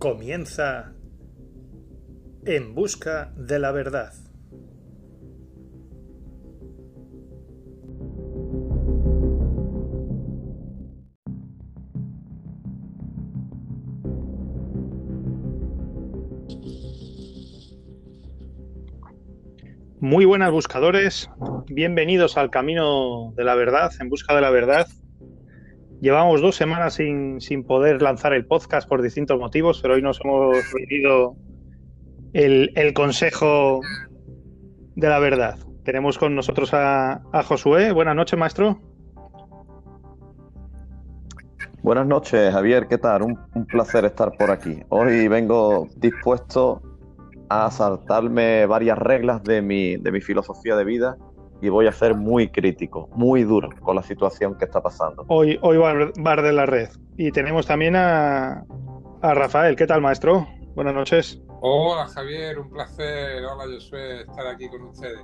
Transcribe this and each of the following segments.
Comienza En Busca de la Verdad. Muy buenas buscadores, bienvenidos al camino de la verdad, en busca de la verdad. Llevamos dos semanas sin, sin poder lanzar el podcast por distintos motivos, pero hoy nos hemos reunido el, el consejo de la verdad. Tenemos con nosotros a, a Josué. Buenas noches, maestro. Buenas noches, Javier. ¿Qué tal? Un, un, placer estar por aquí. Hoy vengo dispuesto a saltarme varias reglas de mi, de mi filosofía de vida y voy a ser muy crítico, muy duro con la situación que está pasando. Hoy, hoy va a de la red. Y tenemos también a, a Rafael. ¿Qué tal, maestro? Buenas noches. Hola, Javier. Un placer. Hola, Josué, estar aquí con ustedes.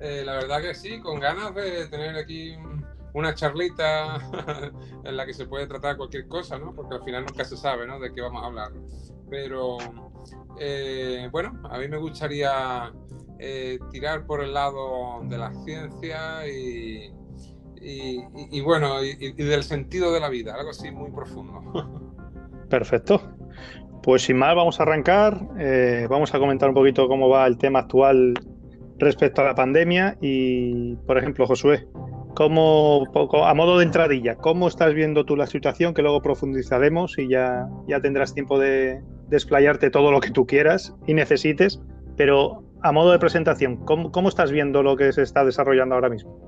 Eh, la verdad que sí, con ganas de tener aquí una charlita en la que se puede tratar cualquier cosa, ¿no? Porque al final nunca se sabe, ¿no? De qué vamos a hablar. Pero, eh, bueno, a mí me gustaría eh, tirar por el lado de la ciencia y, bueno, y, del sentido de la vida, algo así muy profundo. Perfecto. Pues sin más, vamos a arrancar. Eh, vamos a comentar un poquito cómo va el tema actual respecto a la pandemia y, por ejemplo, Josué, ¿cómo, a modo de entradilla, ¿cómo estás viendo tú la situación? Que luego profundizaremos y ya, ya tendrás tiempo de desplayarte todo lo que tú quieras y necesites, pero a modo de presentación, ¿cómo, ¿cómo, estás viendo lo que se está desarrollando ahora mismo?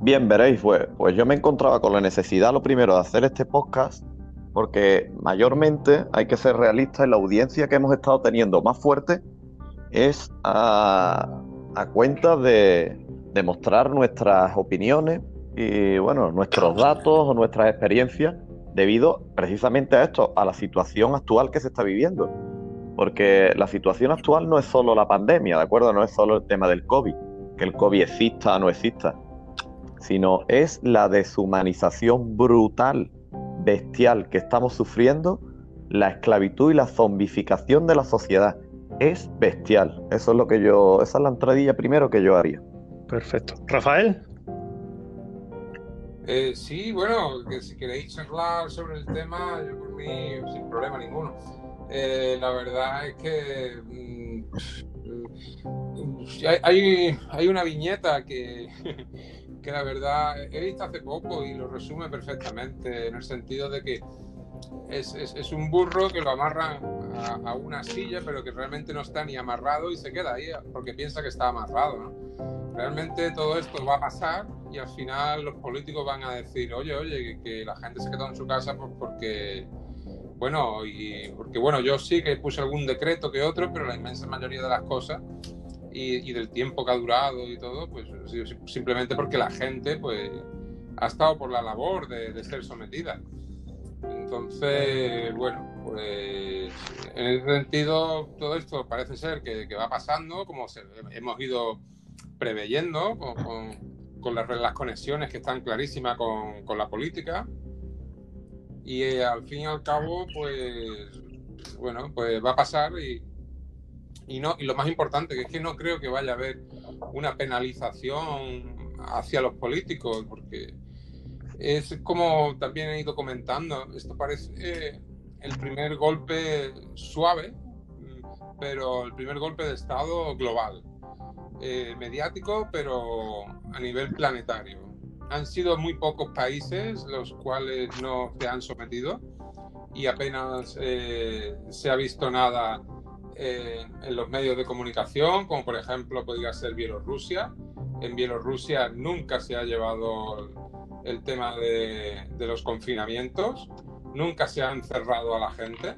Bien, veréis, pues, pues yo me encontraba con la necesidad, lo primero, de hacer este podcast, porque mayormente hay que ser realistas en la audiencia que hemos estado teniendo más fuerte es a, a cuenta de, de mostrar nuestras opiniones y, bueno, nuestros datos o nuestras experiencias debido precisamente a esto, a la situación actual que se está viviendo. Porque la situación actual no es solo la pandemia, ¿de acuerdo? No es solo el tema del COVID, que el COVID exista o no exista, sino es la deshumanización brutal, bestial que estamos sufriendo, la esclavitud y la zombificación de la sociedad. Es bestial. Eso es lo que yo, esa es la entradilla primero que yo haría. Perfecto. Rafael. Eh, sí, bueno, que si queréis hablar sobre el tema, yo por mí sin problema ninguno. Eh, la verdad es que mmm, hay, hay, una viñeta que, que la verdad he visto hace poco y lo resume perfectamente, en el sentido de que es, es, un burro que lo amarran a, una silla, pero que realmente no está ni amarrado y se queda ahí porque piensa que está amarrado. Realmente todo esto va a pasar y al final los políticos van a decir, oye, oye, que, la gente se quedó en su casa pues porque bueno, y porque bueno, yo sí que puse algún decreto que otro, pero la inmensa mayoría de las cosas y, y, del tiempo que ha durado y todo, pues simplemente porque la gente pues ha estado por la labor de, de ser sometida. Entonces, bueno, pues en ese sentido todo esto parece ser que, que va pasando, como se, hemos ido preveyendo con, con, con las, las, conexiones que están clarísimas con, con la política y eh, al fin y al cabo, pues, bueno, pues va a pasar y, no, y lo más importante, que es que no creo que vaya a haber una penalización hacia los políticos, porque es como también he ido comentando, esto parece eh, el primer golpe suave, pero el primer golpe de Estado global, eh, mediático, pero a nivel planetario han sido muy pocos países los cuales no se han sometido y apenas eh, se ha visto nada eh, en los medios de comunicación, como por ejemplo podría ser Bielorrusia. En Bielorrusia nunca se ha llevado el tema de, de los confinamientos, nunca se ha encerrado a la gente.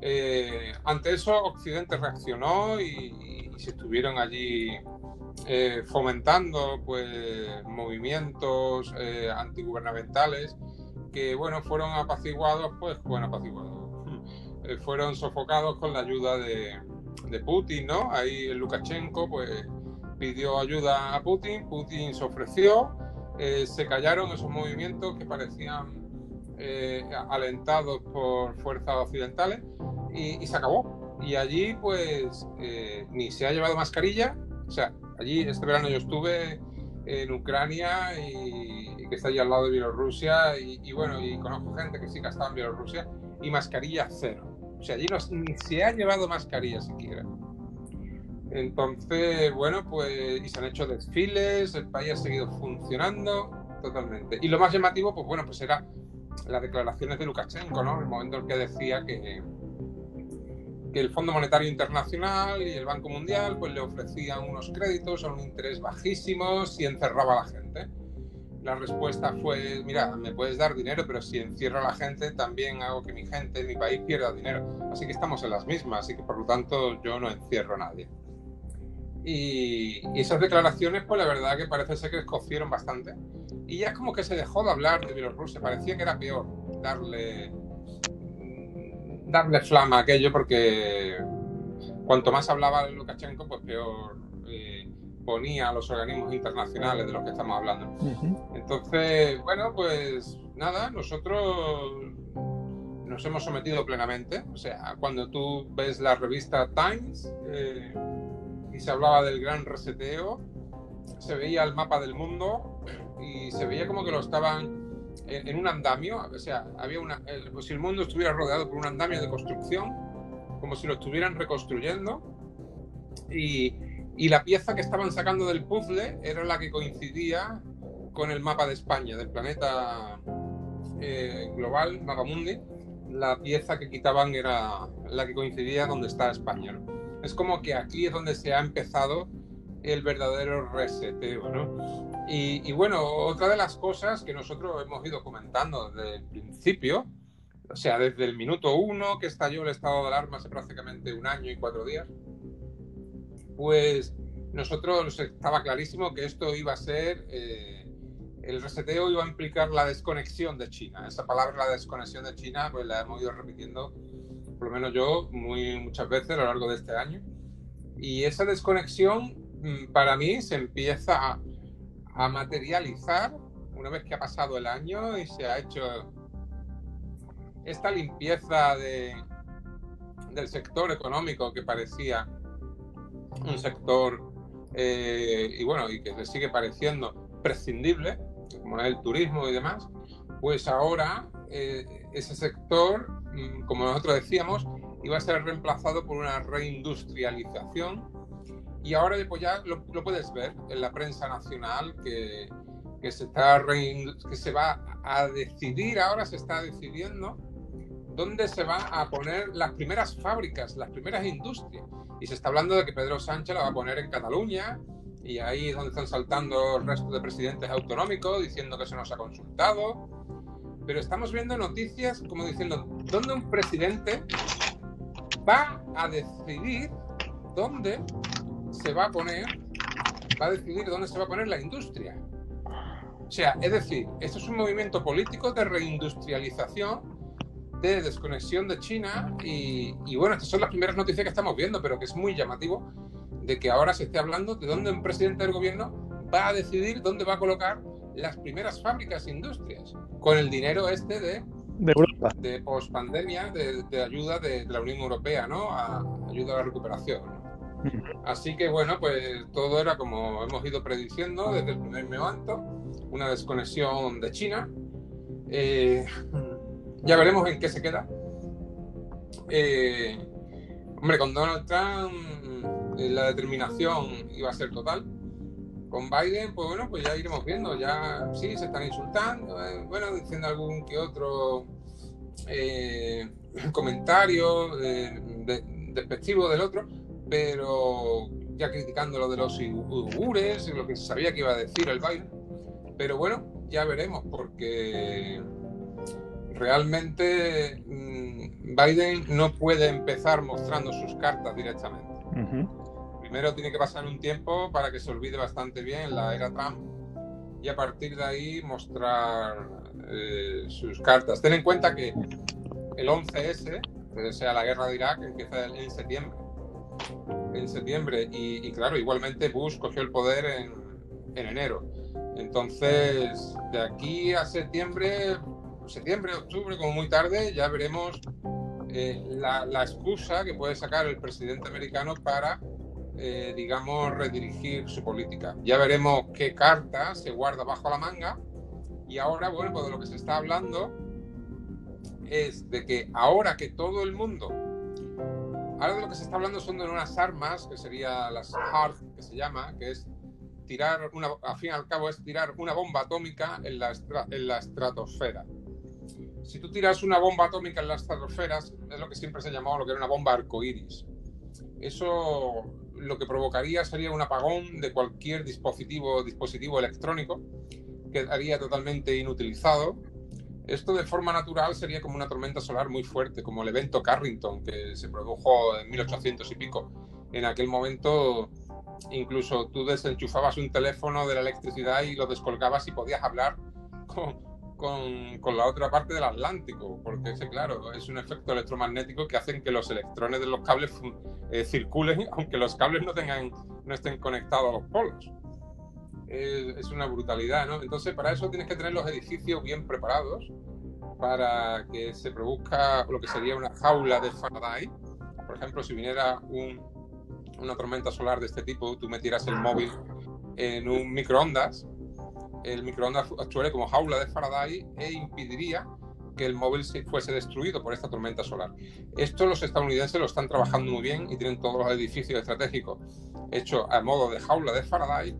Eh, ante eso, Occidente reaccionó y, y se estuvieron allí eh, fomentando pues movimientos eh, antigubernamentales que bueno fueron apaciguados pues bueno apaciguados eh, fueron sofocados con la ayuda de, de, Putin no ahí Lukashenko pues pidió ayuda a Putin Putin se ofreció se callaron esos movimientos que parecían alentados por fuerzas occidentales, y, se acabó. Y allí, pues, ni se ha llevado mascarilla. O sea, allí este verano yo estuve en Ucrania y, que está allí al lado de Bielorrusia, y, bueno, y conozco gente que sí que ha estado en Bielorrusia, y mascarilla cero. O sea, allí no, se ha llevado mascarilla siquiera. Entonces, bueno, pues y se han hecho desfiles, el país ha seguido funcionando totalmente. Y lo más llamativo, pues bueno, pues era las declaraciones de Lukashenko, ¿no? El momento en que decía que, que el Fondo Monetario Internacional y el Banco Mundial pues le ofrecían unos créditos a un interés bajísimos y encerraba a la gente. La respuesta fue, mira, me puedes dar dinero, pero si encierro a la gente, también hago que mi gente, mi país pierda dinero. Así que estamos en las mismas, así que por lo tanto yo no encierro a nadie. Y, esas declaraciones, pues la verdad que parece ser que escocieron bastante. Y ya es como que se dejó de hablar de Bielorrusia, parecía que era peor darle, darle flama a aquello, porque cuanto más hablaba Lukashenko, pues peor eh, ponía a los organismos internacionales de los que estamos hablando. Entonces, bueno, pues nada, nosotros nos hemos sometido plenamente. O sea, cuando tú ves la revista Times, eh, se hablaba del gran reseteo, se veía el mapa del mundo y se veía como que lo estaban en, un andamio, o sea, había una, pues si el mundo estuviera rodeado por un andamio de construcción, como si lo estuvieran reconstruyendo, y, y la pieza que estaban sacando del puzzle era la que coincidía con el mapa de España, del planeta eh, global, Magamundi, la pieza que quitaban era la que coincidía donde está España. Es como que aquí es donde se ha empezado el verdadero reseteo, ¿no? Y, bueno, otra de las cosas que nosotros hemos ido comentando desde el principio, o sea, desde el minuto uno que estalló el estado de alarma hace prácticamente un año y cuatro días, pues nosotros estaba clarísimo que esto iba a ser, eh, el reseteo iba a implicar la desconexión de China. Esa palabra, la desconexión de China, pues la hemos ido repitiendo por lo menos yo, muy, muchas veces a lo largo de este año. Y esa desconexión para mí se empieza a, materializar una vez que ha pasado el año y se ha hecho esta limpieza de, del sector económico que parecía un sector, eh, y bueno, y que le sigue pareciendo prescindible, como es el turismo y demás, pues ahora eh, ese sector Mm, como nosotros decíamos, iba a ser reemplazado por una reindustrialización y ahora pues ya lo, puedes ver en la prensa nacional que, que se está que se va a decidir, ahora se está decidiendo dónde se van a poner las primeras fábricas, las primeras industrias. Y se está hablando de que Pedro Sánchez la va a poner en Cataluña, y ahí es donde están saltando el resto de presidentes autonómicos diciendo que se nos ha consultado pero estamos viendo noticias como diciendo, ¿dónde un presidente va a decidir dónde se va a poner, va a decidir dónde se va a poner la industria? O sea, es decir, esto es un movimiento político de reindustrialización, de desconexión de China y, y bueno, estas son las primeras noticias que estamos viendo, pero que es muy llamativo de que ahora se esté hablando de dónde un presidente del gobierno va a decidir dónde va a colocar las primeras fábricas e industrias con el dinero este de, de Europa. De pospandemia, de, de ayuda de, la Unión Europea, ¿no? A, ayuda a la recuperación. Así que bueno, pues todo era como hemos ido prediciendo desde el primer momento, una desconexión de China. Eh, ya veremos en qué se queda. Eh, hombre, con Donald Trump eh, la determinación iba a ser total con Biden, pues bueno, pues ya iremos viendo. Ya sí, se están insultando, eh, bueno, diciendo algún que otro comentario despectivo del otro, pero ya criticando lo de los uigures, lo que se sabía que iba a decir el Biden. Pero bueno, ya veremos, porque realmente mm, Biden no puede empezar mostrando sus cartas directamente primero tiene que pasar un tiempo para que se olvide bastante bien la era Trump y a partir de ahí mostrar eh, sus cartas. Ten en cuenta que el 11S, o sea, la guerra de Irak, empieza en septiembre. En septiembre, y, claro, igualmente Bush cogió el poder en, enero. Entonces, de aquí a septiembre septiembre, octubre, como muy tarde, ya veremos eh, la, excusa que puede sacar el presidente americano para, eh, digamos, redirigir su política. Ya veremos qué carta se guarda bajo la manga. Y ahora, bueno, pues de lo que se está hablando es de que ahora que todo el mundo, ahora de lo que se está hablando son de unas armas, que sería las HARP, que se llama, que es tirar, una, al fin y al cabo, es tirar una bomba atómica en la, en la estratosfera. Si tú tiras una bomba atómica en la estratosfera, es lo que siempre se llamaba lo que era una bomba arcoíris. Eso lo que provocaría sería un apagón de cualquier dispositivo, dispositivo electrónico, quedaría totalmente inutilizado. Esto de forma natural sería como una tormenta solar muy fuerte, como el evento Carrington que se produjo en 1800 y pico. En aquel momento incluso tú desenchufabas un teléfono de la electricidad y lo descolgabas y podías hablar con, con, la otra parte del Atlántico, porque ese, claro, es un efecto electromagnético que hace que los electrones de los cables eh, circulen, aunque los cables no, tengan, no estén conectados a los polos. Es una brutalidad, ¿no? Entonces, para eso tienes que tener los edificios bien preparados para que se produzca lo que sería una jaula de Faraday. Por ejemplo, si viniera un, una tormenta solar de este tipo, tú metieras el móvil en un microondas, el microondas actuaría como jaula de Faraday e impediría que el móvil se fuese destruido por esta tormenta solar. Esto los estadounidenses lo están trabajando muy bien y tienen todos los edificios estratégicos hechos a modo de jaula de Faraday.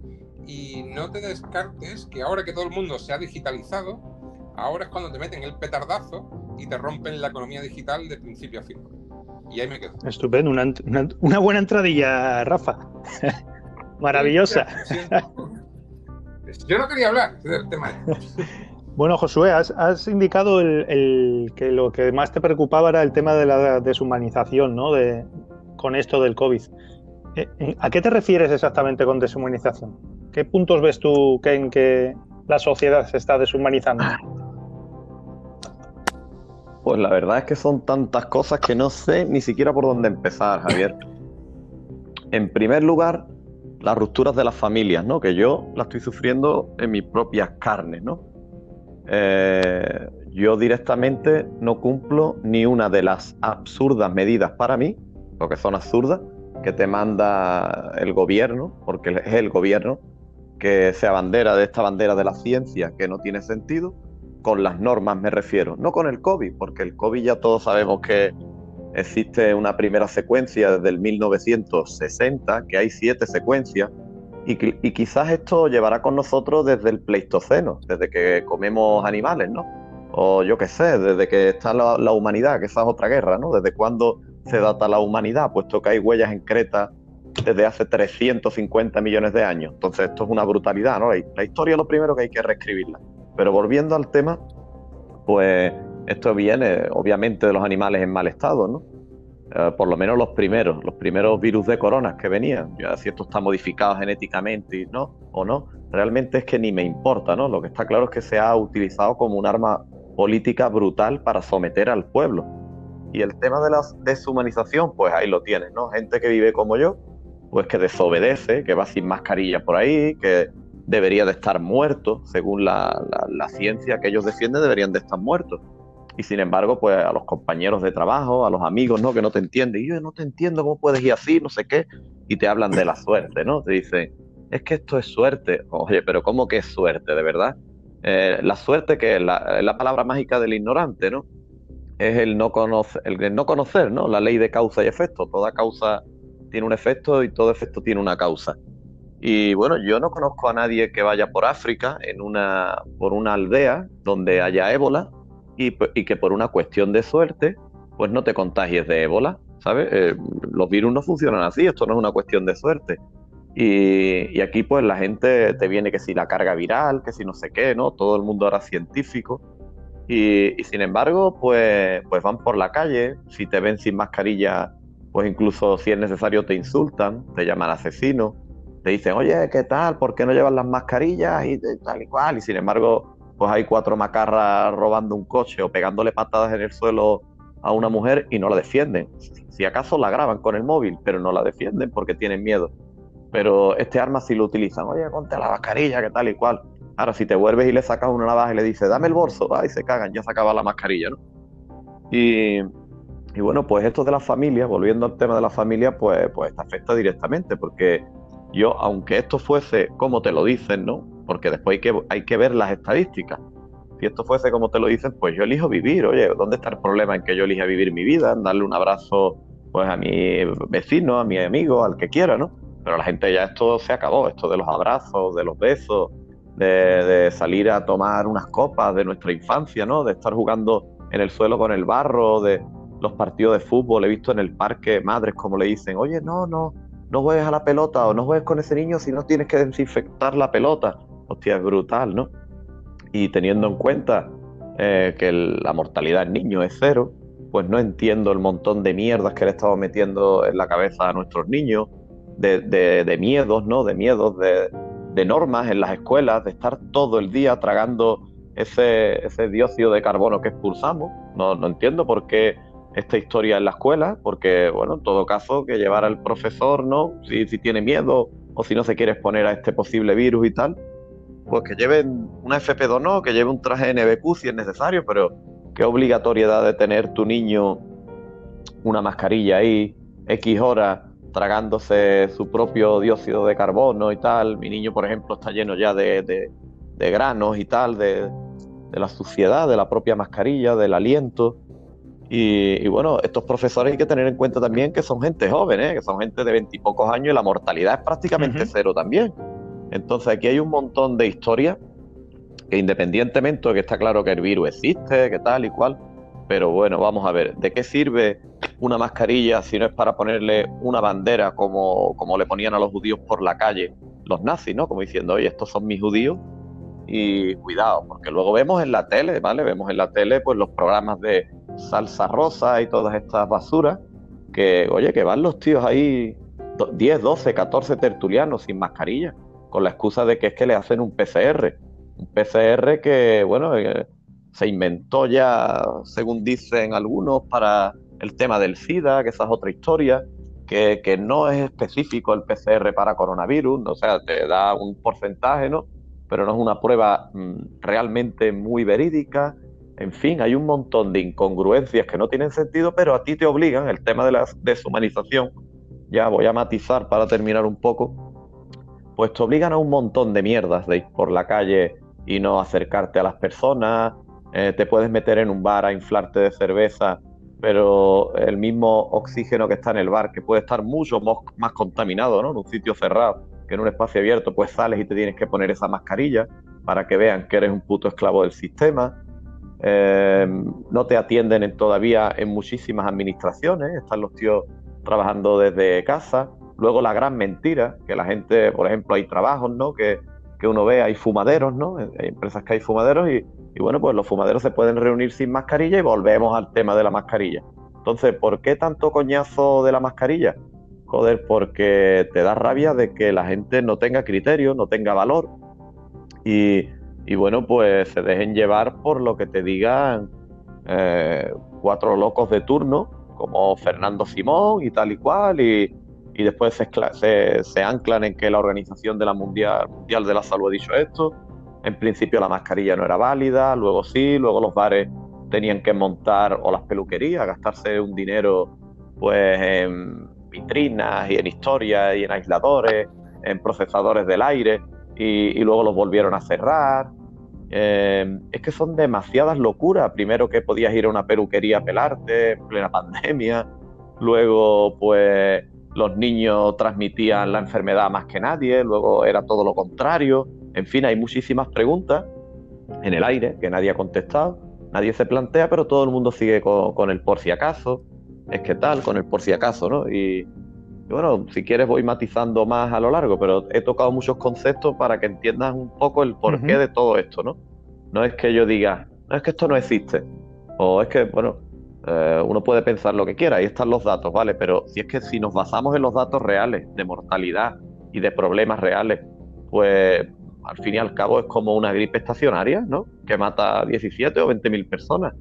Y no te descartes que ahora que todo el mundo se ha digitalizado, ahora es cuando te meten el petardazo y te rompen la economía digital de principio a fin. Y ahí me quedo. Estupendo, una, buena entradilla, Rafa. Maravillosa. Yo no quería hablar del tema. Bueno, Josué, has, indicado el, que lo que más te preocupaba era el tema de la deshumanización, ¿no? De, con esto del COVID. Eh, eh, ¿A qué te refieres exactamente con deshumanización? ¿Qué puntos ves tú que en que la sociedad se está deshumanizando? Pues la verdad es que son tantas cosas que no sé ni siquiera por dónde empezar, Javier. En primer lugar, las rupturas de las familias, ¿no? Que yo las estoy sufriendo en mis propias carnes, ¿no? Eh, yo directamente no cumplo ni una de las absurdas medidas para mí, porque son absurdas, que te manda el gobierno, porque es el gobierno que se abandera de esta bandera de la ciencia que no tiene sentido, con las normas me refiero, no con el COVID, porque el COVID ya todos sabemos que existe una primera secuencia desde el 1960, que hay siete secuencias, y, quizás esto llevará con nosotros desde el Pleistoceno, desde que comemos animales, ¿no? O yo qué sé, desde que está la, humanidad, que esa es otra guerra, ¿no? Desde cuándo se data la humanidad, puesto que hay huellas en Creta desde hace 350 millones de años. Entonces esto es una brutalidad, ¿no? La, historia es lo primero que hay que reescribirla. Pero volviendo al tema, pues esto viene obviamente de los animales en mal estado, ¿no? Eh, por lo menos los primeros, los primeros virus de corona que venían. Ya si esto está modificado genéticamente ¿no? o no, realmente es que ni me importa, ¿no? Lo que está claro es que se ha utilizado como un arma política brutal para someter al pueblo. Y el tema de la deshumanización, pues ahí lo tienes, ¿no? Gente que vive como yo, pues que desobedece, que va sin mascarilla por ahí, que debería de estar muerto, según la, la ciencia que ellos defienden, deberían de estar muertos y sin embargo, pues a los compañeros de trabajo, a los amigos, ¿no? Que no te entienden, y yo no te entiendo cómo puedes ir así, no sé qué, y te hablan de la suerte, ¿no? Te dicen, es que esto es suerte. Oye, pero ¿cómo que es suerte, de verdad? Eh, la suerte que es la, la, palabra mágica del ignorante, ¿no? Es el no, conocer, el no conocer, ¿no? La ley de causa y efecto. Toda causa tiene un efecto y todo efecto tiene una causa. Y bueno, yo no conozco a nadie que vaya por África en una, por una aldea donde haya ébola y, que por una cuestión de suerte, pues no te contagies de ébola, ¿sabes? Eh, los virus no funcionan así, esto no es una cuestión de suerte. Y, aquí pues la gente te viene que si la carga viral, que si no sé qué, ¿no? Todo el mundo ahora científico. Y, sin embargo, pues, pues van por la calle, si te ven sin mascarilla, pues incluso si es necesario te insultan, te llaman asesino, te dicen, oye, ¿qué tal? ¿Por qué no llevan las mascarillas? Y tal y cual. Y sin embargo, pues hay cuatro macarras robando un coche o pegándole patadas en el suelo a una mujer y no la defienden. Si acaso la graban con el móvil, pero no la defienden porque tienen miedo. Pero este arma sí lo utilizan. Oye, ponte la mascarilla, que tal y cual. Ahora, si te vuelves y le sacas una navaja y le dices, dame el bolso, va, y se cagan, ya se acaba la mascarilla, ¿no? Y, bueno, pues esto de la familia, volviendo al tema de la familia, pues, pues te afecta directamente, porque yo, aunque esto fuese como te lo dicen, ¿no? Porque después hay que, hay que ver las estadísticas. Si esto fuese como te lo dicen, pues yo elijo vivir. Oye, ¿dónde está el problema en que yo elija vivir mi vida? En darle un abrazo pues a mi vecino, a mi amigo, al que quiera, ¿no? Pero la gente ya esto se acabó, esto de los abrazos, de los besos, de, salir a tomar unas copas de nuestra infancia, ¿no? De estar jugando en el suelo con el barro, de los partidos de fútbol, he visto en el parque madres como le dicen, oye, no, no, no juegues a la pelota o no juegues con ese niño si no tienes que desinfectar la pelota. Hostia, es brutal, ¿no? Y teniendo en cuenta eh, que la mortalidad en niños es cero, pues no entiendo el montón de mierdas que le estamos metiendo en la cabeza a nuestros niños, de, de, miedos, ¿no? De miedos, de, normas en las escuelas, de estar todo el día tragando ese, ese dióxido de carbono que expulsamos. No, no entiendo por qué esta historia en la escuela, porque, bueno, en todo caso, que llevar al profesor, ¿no? Si, si tiene miedo o si no se quiere exponer a este posible virus y tal, pues que lleven una FP2, no, que lleve un traje NBQ si es necesario, pero qué obligatoriedad de tener tu niño una mascarilla ahí, X horas, tragándose su propio dióxido de carbono y tal. Mi niño, por ejemplo, está lleno ya de, granos y tal, de, la suciedad de la propia mascarilla, del aliento. Y, bueno, estos profesores hay que tener en cuenta también que son gente joven, ¿eh? que son gente de veintipocos años y la mortalidad es prácticamente cero también. Entonces aquí hay un montón de historias que independientemente de que está claro que el virus existe, que tal y cual, pero bueno, vamos a ver, ¿de qué sirve una mascarilla si no es para ponerle una bandera como, como le ponían a los judíos por la calle los nazis, ¿no? Como diciendo, oye, estos son mis judíos y cuidado, porque luego vemos en la tele, ¿vale? Vemos en la tele pues los programas de salsa rosa y todas estas basuras, que, oye, que van los tíos ahí 10, 12, 14 tertulianos sin mascarilla, con la excusa de que es que le hacen un PCR un PCR que, bueno, eh, se inventó ya, según dicen algunos, para el tema del SIDA, que esa es otra historia, que, no es específico el PCR para coronavirus, o sea, te da un porcentaje, ¿no? Pero no es una prueba mm, realmente muy verídica. En fin, hay un montón de incongruencias que no tienen sentido, pero a ti te obligan, el tema de la deshumanización, ya voy a matizar para terminar un poco, pues te obligan a un montón de mierdas de ir por la calle y no acercarte a las personas. Eh, te puedes meter en un bar a inflarte de cerveza, pero el mismo oxígeno que está en el bar, que puede estar mucho más contaminado ¿no? en un sitio cerrado que en un espacio abierto, pues sales y te tienes que poner esa mascarilla para que vean que eres un puto esclavo del sistema. Eh, no te atienden en, todavía en muchísimas administraciones, están los tíos trabajando desde casa. Luego la gran mentira, que la gente, por ejemplo, hay trabajos, ¿no? Que que uno ve, hay fumaderos, ¿no? Hay empresas que hay fumaderos y, bueno, pues los fumaderos se pueden reunir sin mascarilla y volvemos al tema de la mascarilla. Entonces, ¿por qué tanto coñazo de la mascarilla? Joder, porque te da rabia de que la gente no tenga criterio, no tenga valor y, bueno, pues se dejen llevar por lo que te digan eh, cuatro locos de turno, como Fernando Simón y tal y cual, y, y después se, se, anclan en que la Organización de la Mundial, Mundial de la Salud ha dicho esto. En principio la mascarilla no era válida, luego sí, luego los bares tenían que montar o las peluquerías, gastarse un dinero pues en vitrinas y en historias y en aisladores, en procesadores del aire y, luego los volvieron a cerrar. Eh, es que son demasiadas locuras. Primero que podías ir a una peluquería a pelarte en plena pandemia, luego pues los niños transmitían la enfermedad más que nadie, luego era todo lo contrario. En fin, hay muchísimas preguntas en el aire que nadie ha contestado, nadie se plantea, pero todo el mundo sigue con, el por si acaso. Es que tal, con el por si acaso, ¿no? Y, bueno, si quieres voy matizando más a lo largo, pero he tocado muchos conceptos para que entiendas un poco el porqué de todo esto, ¿no? No es que yo diga, no es que esto no existe, o es que, bueno, eh, uno puede pensar lo que quiera, ahí están los datos, ¿vale? Pero si es que si nos basamos en los datos reales de mortalidad y de problemas reales, pues al fin y al cabo es como una gripe estacionaria, ¿no? Que mata a 17 o 20 mil personas.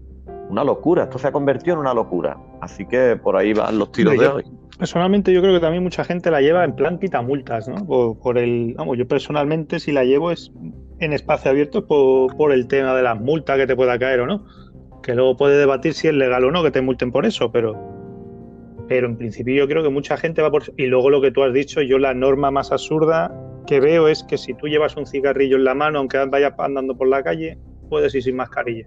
Una locura, esto se ha convertido en una locura. Así que por ahí van los tiros de hoy. Personalmente yo creo que también mucha gente la lleva en plan quitamultas, ¿no? Por, el, vamos, yo personalmente si la llevo es en espacio abierto por, por, el tema de las multas que te pueda caer o no. Que luego puede debatir si es legal o no que te multen por eso, pero, pero en principio yo creo que mucha gente va por... Y luego lo que tú has dicho, yo la norma más absurda que veo es que si tú llevas un cigarrillo en la mano, aunque vayas andando por la calle, puedes ir sin mascarilla.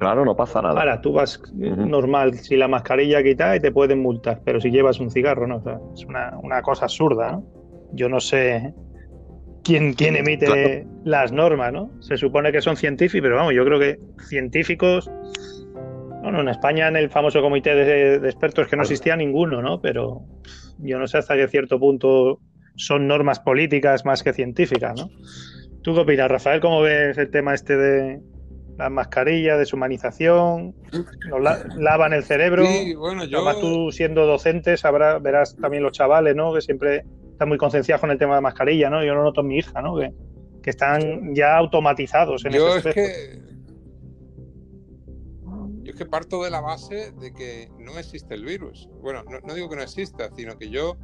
Claro, no pasa nada. Ahora, tú vas normal, si la mascarilla quita y te pueden multar, pero si llevas un cigarro, ¿no? es una, una, cosa absurda, ¿no? Yo no sé quién, quién emite las normas, ¿no? Se supone que son científicos, pero vamos, yo creo que científicos. Bueno, en España, en el famoso comité de, de expertos, que no existía ninguno, ¿no? Pero yo no sé hasta qué cierto punto son normas políticas más que científicas, ¿no? ¿Tú qué opinas, Rafael? ¿Cómo ves el tema este de las mascarillas, deshumanización? Nos lavan el cerebro. Sí, bueno, yo... Además, tú siendo docente sabrás, verás también los chavales, ¿no? Que siempre están muy concienciados con el tema de mascarilla, ¿no? Yo lo noto en mi hija, ¿no? Que, que están ya automatizados en yo ese es que Yo es que parto de la base de que no existe el virus. Bueno, no, no digo que no exista, sino que yo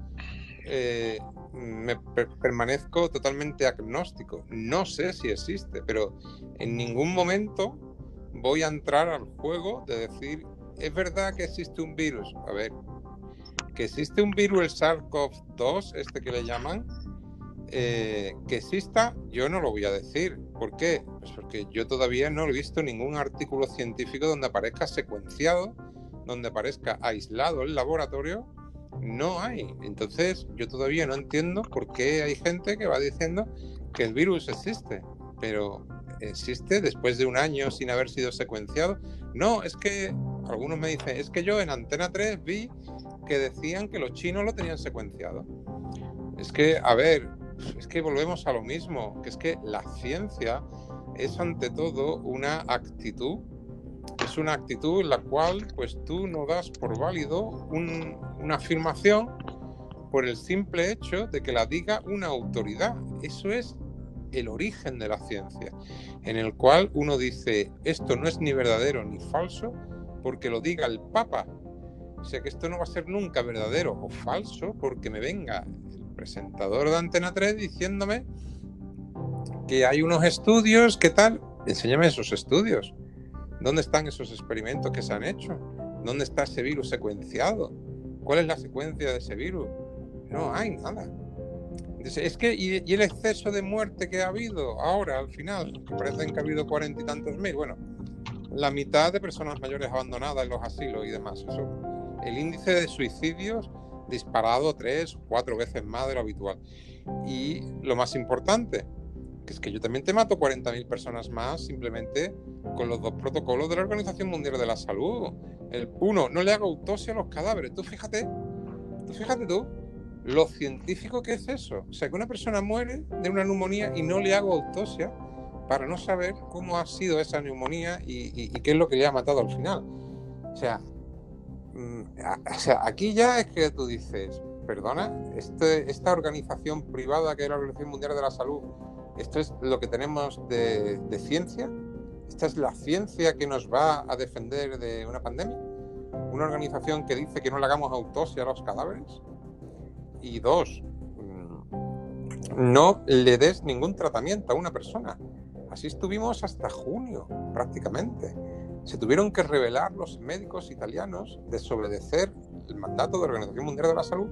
eh, me permanezco totalmente agnóstico. No sé si existe, pero en ningún momento voy a entrar al juego de decir, es verdad que existe un virus. A ver, que existe un virus, el SARS-CoV-2, este que le llaman, eh, que exista, yo no lo voy a decir. ¿Por qué? Pues porque yo todavía no he visto ningún artículo científico donde aparezca secuenciado, donde aparezca aislado el laboratorio no hay. Entonces, yo todavía no entiendo por qué hay gente que va diciendo que el virus existe, pero existe después de un año sin haber sido secuenciado. No, es que algunos me dicen, es que yo en Antena 3 vi que decían que los chinos lo tenían secuenciado. Es que, a ver, es que volvemos a lo mismo, que es que la ciencia es ante todo una actitud es una actitud en la cual pues tú no das por válido una afirmación por el simple hecho de que la diga una autoridad. Eso es el origen de la ciencia, en el cual uno dice esto no es ni verdadero ni falso porque lo diga el Papa. O sea que esto no va a ser nunca verdadero o falso porque me venga el presentador de Antena 3 diciéndome que hay unos estudios, ¿qué tal? Enséñame esos estudios. ¿Dónde están esos experimentos que se han hecho? ¿Dónde está ese virus secuenciado? ¿Cuál es la secuencia de ese virus? No hay nada. es que, y, el exceso de muerte que ha habido ahora, al final, que parecen que ha habido cuarenta y tantos mil, bueno, la mitad de personas mayores abandonadas en los asilos y demás. Eso, el índice de suicidios disparado tres, cuatro veces más de lo habitual. Y lo más importante, que es que yo también te mato 40.000 personas más simplemente con los dos protocolos de la Organización Mundial de la Salud. El uno, no le hago autopsia a los cadáveres. Tú fíjate, tú fíjate tú, lo científico que es eso. O sea, que una persona muere de una neumonía y no le hago autopsia para no saber cómo ha sido esa neumonía y, qué es lo que le ha matado al final. O sea, mm, o sea, aquí ya es que tú dices, perdona, este, esta organización privada que es la Organización Mundial de la Salud esto es lo que tenemos de, ciencia. Esta es la ciencia que nos va a defender de una pandemia. Una organización que dice que no le hagamos autopsia a los cadáveres. Y dos, mm, no le des ningún tratamiento a una persona. Así estuvimos hasta junio, prácticamente. Se tuvieron que revelar los médicos italianos desobedecer el mandato de la Organización Mundial de la Salud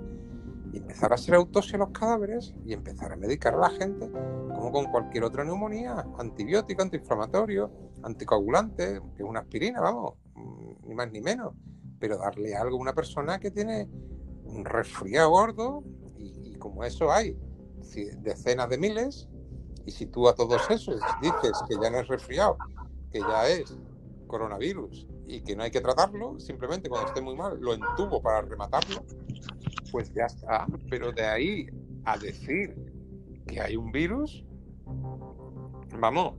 y empezar a hacer autopsia a los cadáveres y empezar a medicar a la gente como con cualquier otra neumonía, antibiótico, antiinflamatorio, anticoagulante, que es una aspirina, vamos, mm, ni más ni menos, pero darle algo a una persona que tiene un resfriado gordo y, como eso hay decenas de miles y si tú a todos esos dices que ya no es resfriado, que ya es coronavirus y que no hay que tratarlo, simplemente cuando esté muy mal lo entubo para rematarlo, pues ya está. Pero de ahí a decir que hay un virus, vamos.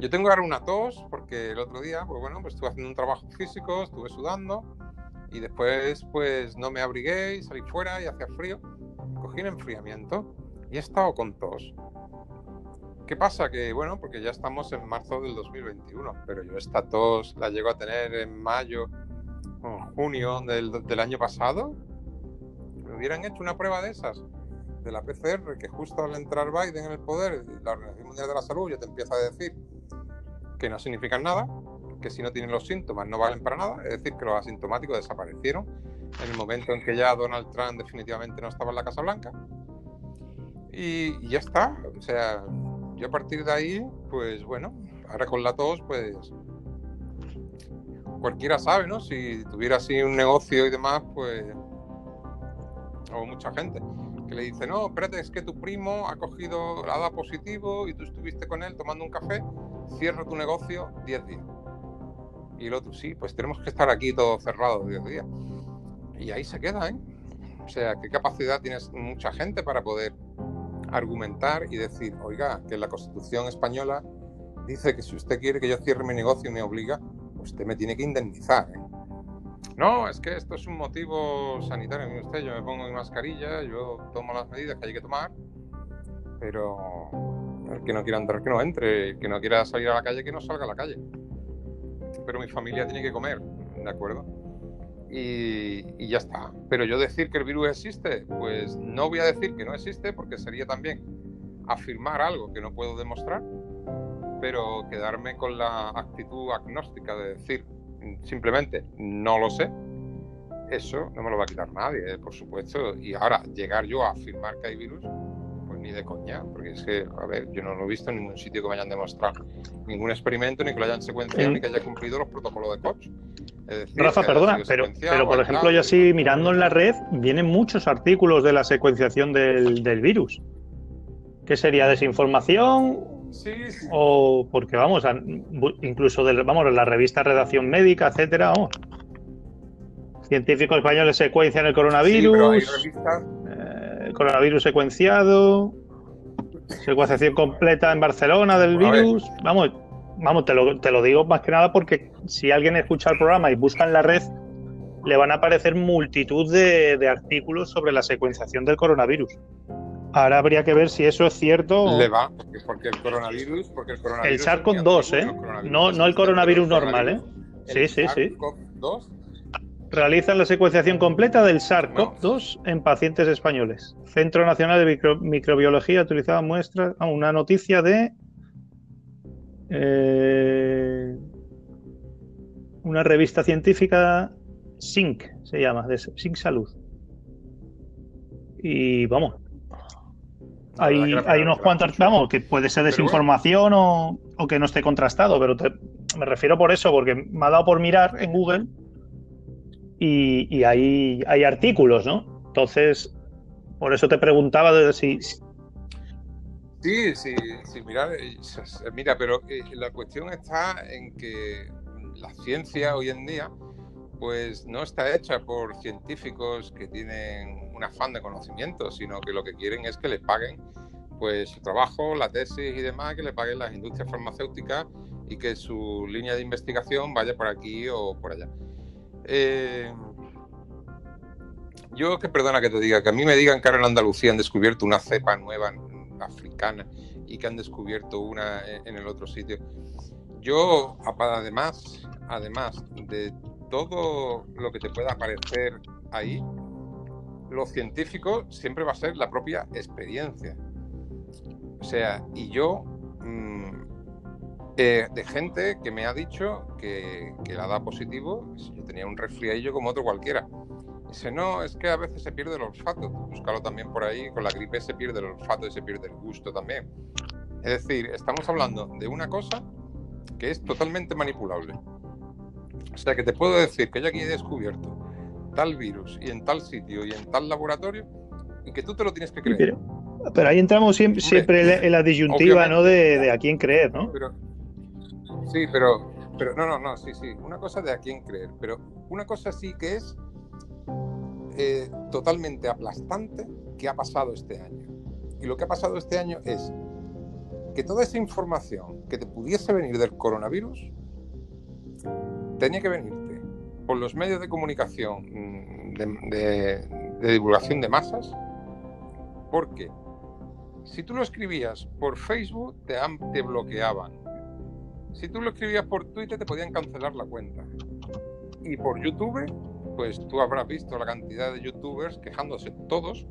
Yo tengo ahora una tos porque el otro día, pues bueno, pues estuve haciendo un trabajo físico, estuve sudando y después pues no me abrigué y salí fuera y hacía frío. Cogí un enfriamiento y he estado con tos. ¿Qué pasa? Que bueno, porque ya estamos en marzo del 2021, pero yo esta tos la llego a tener en mayo o junio del, del año pasado hubieran hecho una prueba de esas de la PCR, que justo al entrar Biden en el poder, la Organización Mundial de la Salud ya te empieza a decir que no significan nada, que si no tienen los síntomas no valen para nada, es decir, que los asintomáticos desaparecieron en el momento en que ya Donald Trump definitivamente no estaba en la Casa Blanca. Y, ya está, o sea, yo a partir de ahí, pues bueno, ahora con la tos, pues cualquiera sabe, ¿no? Si tuviera así un negocio y demás, pues o mucha gente que le dice, no, espérate, es que tu primo ha cogido, ha dado positivo y tú estuviste con él tomando un café, cierra tu negocio 10 días. Y el otro, sí, pues tenemos que estar aquí todo cerrado 10 días. Y ahí se queda, ¿eh? O sea, ¿qué capacidad tienes mucha gente para poder argumentar y decir, oiga, que la Constitución española dice que si usted quiere que yo cierre mi negocio y me obliga, usted me tiene que indemnizar, ¿eh? No, es que esto es un motivo sanitario. Mire usted, yo me pongo mi mascarilla, yo tomo las medidas que hay que tomar, pero el que no quiera entrar, que no entre, el que no quiera salir a la calle, que no salga a la calle. Pero mi familia tiene que comer, ¿de acuerdo? Y, ya está. Pero yo decir que el virus existe, pues no voy a decir que no existe porque sería también afirmar algo que no puedo demostrar, pero quedarme con la actitud agnóstica de decir simplemente no lo sé, eso no me lo va a quitar nadie, por supuesto. Y ahora, llegar yo a afirmar que hay virus, pues ni de coña, porque es que, a ver, yo no lo he visto en ningún sitio que me hayan demostrado ningún experimento, ni que lo hayan secuenciado, ni que haya cumplido los protocolos de Koch. Rafa, perdona, pero, pero por ejemplo, yo así mirando en la red, vienen muchos artículos de la secuenciación del, del virus. ¿Qué sería desinformación? Sí, O porque vamos, incluso de, vamos, en la revista Redacción Médica, etcétera, vamos. Científicos españoles secuencian el coronavirus. Eh, coronavirus secuenciado. Secuenciación completa en Barcelona del virus. Vamos, vamos, te lo, te lo digo más que nada porque si alguien escucha el programa y busca en la red, le van a aparecer multitud de, de artículos sobre la secuenciación del coronavirus. Ahora habría que ver si eso es cierto. Le va, porque, el coronavirus. Porque el, coronavirus el SARS-CoV-2, ¿eh? No, no el coronavirus normal, ¿eh? Sí, sí, sí. SARS-CoV-2 realizan la secuenciación completa del SARS-CoV-2 en pacientes españoles. Centro Nacional de Microbiología utilizaba muestras. Ah, una noticia de. Eh, una revista científica, SINC, se llama, de SINC Salud. Y vamos, hay, hay unos cuantos, vamos, que puede ser desinformación o, que no esté contrastado, pero me refiero por eso, porque me ha dado por mirar en Google y, hay, hay artículos, ¿no? Entonces, por eso te preguntaba de si... Sí, sí, sí, mira, eh, mira, pero eh, la cuestión está en que la ciencia hoy en día pues no está hecha por científicos que tienen un afán de conocimiento, sino que lo que quieren es que les paguen pues su trabajo, la tesis y demás, que le paguen las industrias farmacéuticas y que su línea de investigación vaya por aquí o por allá. Eh, yo que perdona que te diga, que a mí me digan que ahora en Andalucía han descubierto una cepa nueva africana y que han descubierto una en el otro sitio. Yo, además, además de todo lo que te pueda aparecer ahí, lo científico siempre va a ser la propia experiencia. O sea, y yo, mm, eh, de gente que me ha dicho que, la da positivo, yo tenía un resfriadillo como otro cualquiera. Dice, no, es que a veces se pierde el olfato. Búscalo también por ahí, con la gripe se pierde el olfato y se pierde el gusto también. Es decir, estamos hablando de una cosa que es totalmente manipulable. O sea que te puedo decir que yo aquí he descubierto tal virus y en tal sitio y en tal laboratorio y que tú te lo tienes que creer. Pero, ahí entramos siempre, siempre en la disyuntiva, ¿no? De, a quién creer, ¿no? sí, pero, pero no, no, no, sí, sí. Una cosa de a quién creer, pero una cosa sí que es eh, totalmente aplastante que ha pasado este año. Y lo que ha pasado este año es que toda esa información que te pudiese venir del coronavirus tenía que venirte por los medios de comunicación mm, de, divulgación de masas, porque si tú lo escribías por Facebook, te, bloqueaban. Si tú lo escribías por Twitter, te podían cancelar la cuenta. Y por YouTube, pues tú habrás visto la cantidad de youtubers quejándose todos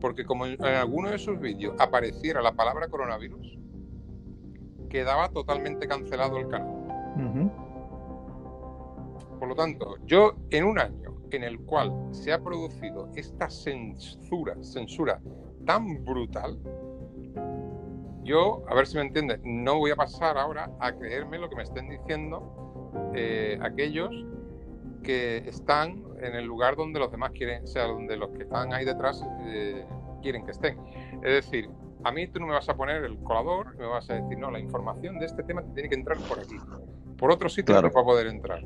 porque como en, alguno de sus vídeos apareciera la palabra coronavirus, quedaba totalmente cancelado el canal. Por lo tanto, yo en un año en el cual se ha producido esta censura, censura tan brutal, yo, a ver si me entiendes, no voy a pasar ahora a creerme lo que me estén diciendo eh, aquellos que están en el lugar donde los demás quieren, o sea, donde los que están ahí detrás eh, quieren que estén. Es decir, a mí tú no me vas a poner el colador, me vas a decir, no, la información de este tema tiene que entrar por aquí. Por otro sitio no va a poder entrar.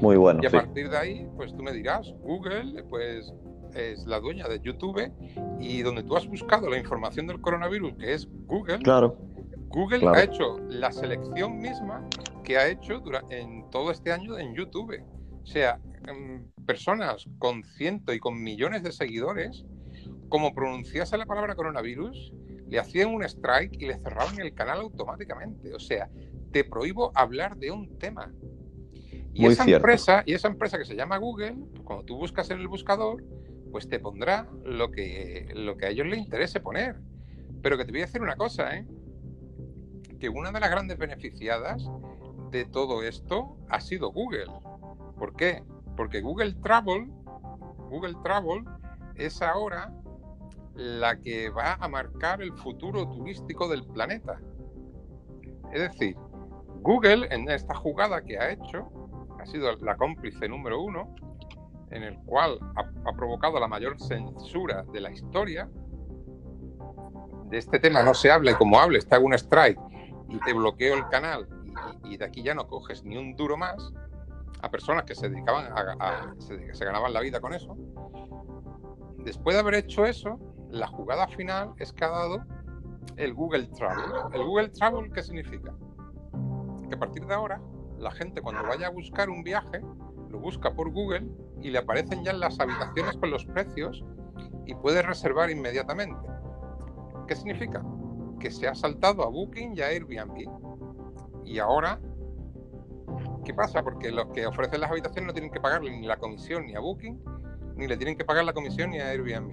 Muy bueno. Y a partir de ahí, pues tú me dirás, Google, pues es la dueña de YouTube y donde tú has buscado la información del coronavirus, que es Google, claro. Google ha hecho la selección misma que ha hecho durante, en todo este año en YouTube. O sea, em, personas con ciento y con millones de seguidores, como pronunciase la palabra coronavirus, le hacían un strike y le cerraban el canal automáticamente. O sea, te prohíbo hablar de un tema. Y esa empresa, y esa empresa que se llama Google, cuando tú buscas en el buscador, pues te pondrá lo que, lo que a ellos les interese poner. Pero que te voy a decir una cosa, ¿eh? que una de las grandes beneficiadas de todo esto ha sido Google. ¿Por qué? Porque Google Travel, Google Travel es ahora la que va a marcar el futuro turístico del planeta. Es decir, Google en esta jugada que ha hecho sido la cómplice número uno, en el cual ha, provocado la mayor censura de la historia. De este tema no se hable como hable, está un strike y te bloqueo el canal y, de aquí ya no coges ni un duro más a personas que se dedicaban a, se, ganaban la vida con eso. Después de haber hecho eso, la jugada final es que ha dado el Google Travel. ¿El Google Travel qué significa? Que a partir de ahora, la gente cuando vaya a buscar un viaje, lo busca por Google y le aparecen ya las habitaciones con los precios y puede reservar inmediatamente. ¿Qué significa? que se ha saltado a Booking y a Airbnb. Y ahora, ¿qué pasa? Porque los que ofrecen las habitaciones no tienen que pagarle ni la comisión ni a Booking, ni le tienen que pagar la comisión ni a Airbnb,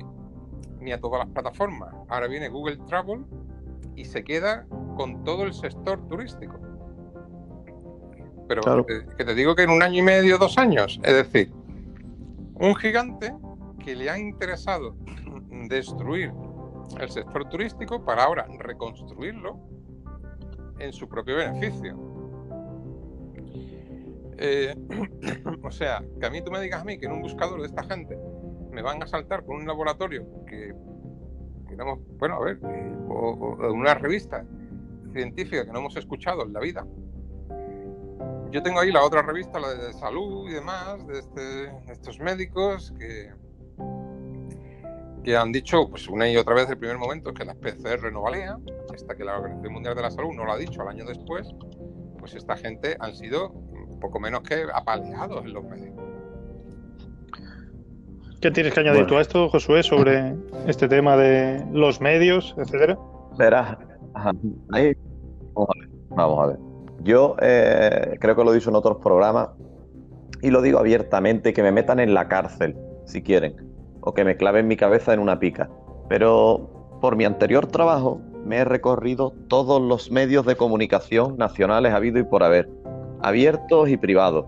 ni a todas las plataformas. Ahora viene Google Travel y se queda con todo el sector turístico. Pero que, que te digo que en un año y medio, dos años, es decir, un gigante que le ha interesado destruir el sector turístico para ahora reconstruirlo en su propio beneficio. Eh, o sea, que a mí tú me digas a mí que en un buscador de esta gente me van a saltar con un laboratorio que, digamos, bueno, a ver, eh, o, una revista científica que no hemos escuchado en la vida. Yo tengo ahí la otra revista, la de salud y demás, de, este, de estos médicos que, que han dicho pues una y otra vez el primer momento que las PCR no valían, hasta que la Organización Mundial de la Salud no lo ha dicho al año después, pues esta gente han sido poco menos que apaleados en los medios. ¿Qué tienes que añadir tú a esto, Josué, sobre este tema de los medios, etcétera? Verás, ahí, vamos a ver. Yo eh, creo que lo he dicho en otros programas y lo digo abiertamente, que me metan en la cárcel, si quieren o que me clave en mi cabeza en una pica. Pero por mi anterior trabajo me he recorrido todos los medios de comunicación nacionales habido y por haber, abiertos y privados.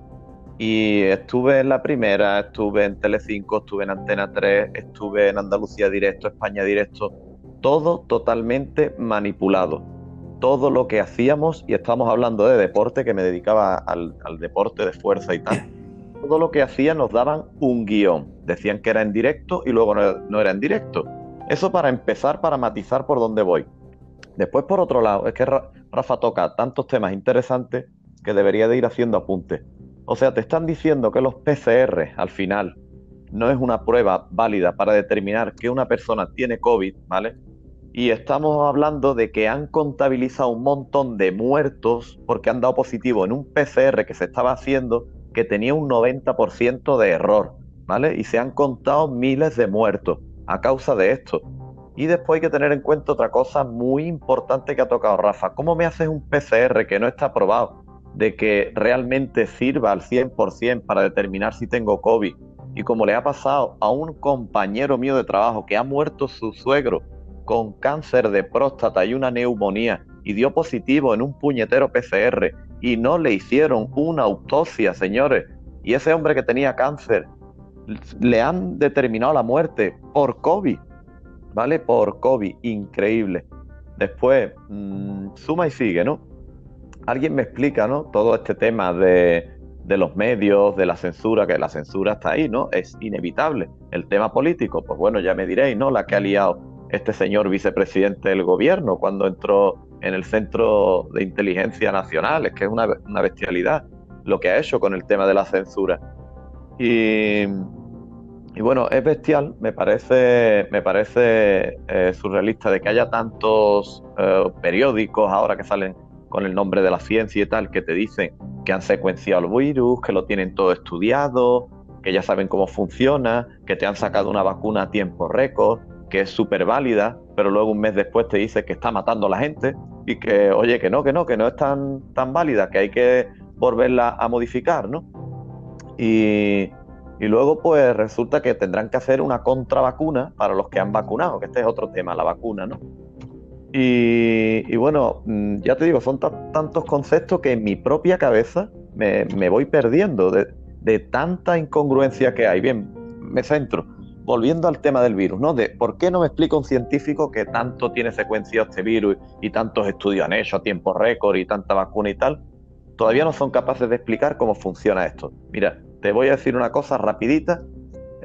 Y estuve en la primera, estuve en Telecinco, estuve en Antena 3, estuve en Andalucía Directo, España Directo, todo totalmente manipulado. Todo lo que hacíamos, y estamos hablando de deporte, que me dedicaba al, deporte de fuerza y tal, todo lo que hacían nos daban un guion. Decían que era en directo y luego no, era en directo. Eso para empezar, para matizar por dónde voy. Después, por otro lado, es que Rafa toca tantos temas interesantes que debería de ir haciendo apuntes. O sea, te están diciendo que los PCR al final no es una prueba válida para determinar que una persona tiene COVID, ¿vale? Y estamos hablando de que han contabilizado un montón de muertos porque han dado positivo en un PCR que se estaba haciendo que tenía un 90% de error, ¿vale? Y se han contado miles de muertos a causa de esto. Y después hay que tener en cuenta otra cosa muy importante que ha tocado Rafa. ¿Cómo me haces un PCR que no está probado de que realmente sirva al 100% para determinar si tengo COVID? y como le ha pasado a un compañero mío de trabajo que ha muerto su suegro con cáncer de próstata y una neumonía y dio positivo en un puñetero PCR y no le hicieron una autopsia, señores. Y ese hombre que tenía cáncer le han determinado la muerte por COVID, ¿vale? Por COVID, increíble. Después, mm, suma y sigue, ¿no? Alguien me explica, ¿no? Todo este tema de, de los medios, de la censura, que la censura está ahí, ¿no? Es inevitable. El tema político, pues bueno, ya me diréis, ¿no? La que ha liado este señor vicepresidente del gobierno cuando entró en el Centro de Inteligencia Nacional. Es que es una, bestialidad lo que ha hecho con el tema de la censura. Y, bueno, es bestial, me parece, me parece eh, surrealista de que haya tantos eh, periódicos ahora que salen con el nombre de la ciencia y tal, que te dicen que han secuenciado el virus, que lo tienen todo estudiado, que ya saben cómo funciona, que te han sacado una vacuna a tiempo récord, que es súper válida, pero luego un mes después te dice que está matando a la gente y que, oye, que no, que no, que no es tan, tan válida, que hay que volverla a modificar, ¿no? Y, luego pues resulta que tendrán que hacer una contravacuna para los que han vacunado, que este es otro tema, la vacuna, ¿no? Y, bueno, mm, ya te digo, son tantos conceptos que en mi propia cabeza me, voy perdiendo de, de tanta incongruencia que hay. Bien, me centro volviendo al tema del virus, ¿no? Por qué no me explica un científico que tanto tiene secuenciado este virus y tantos estudios han hecho a tiempo récord y tanta vacuna y tal, todavía no son capaces de explicar cómo funciona esto. Mira, te voy a decir una cosa rapidita.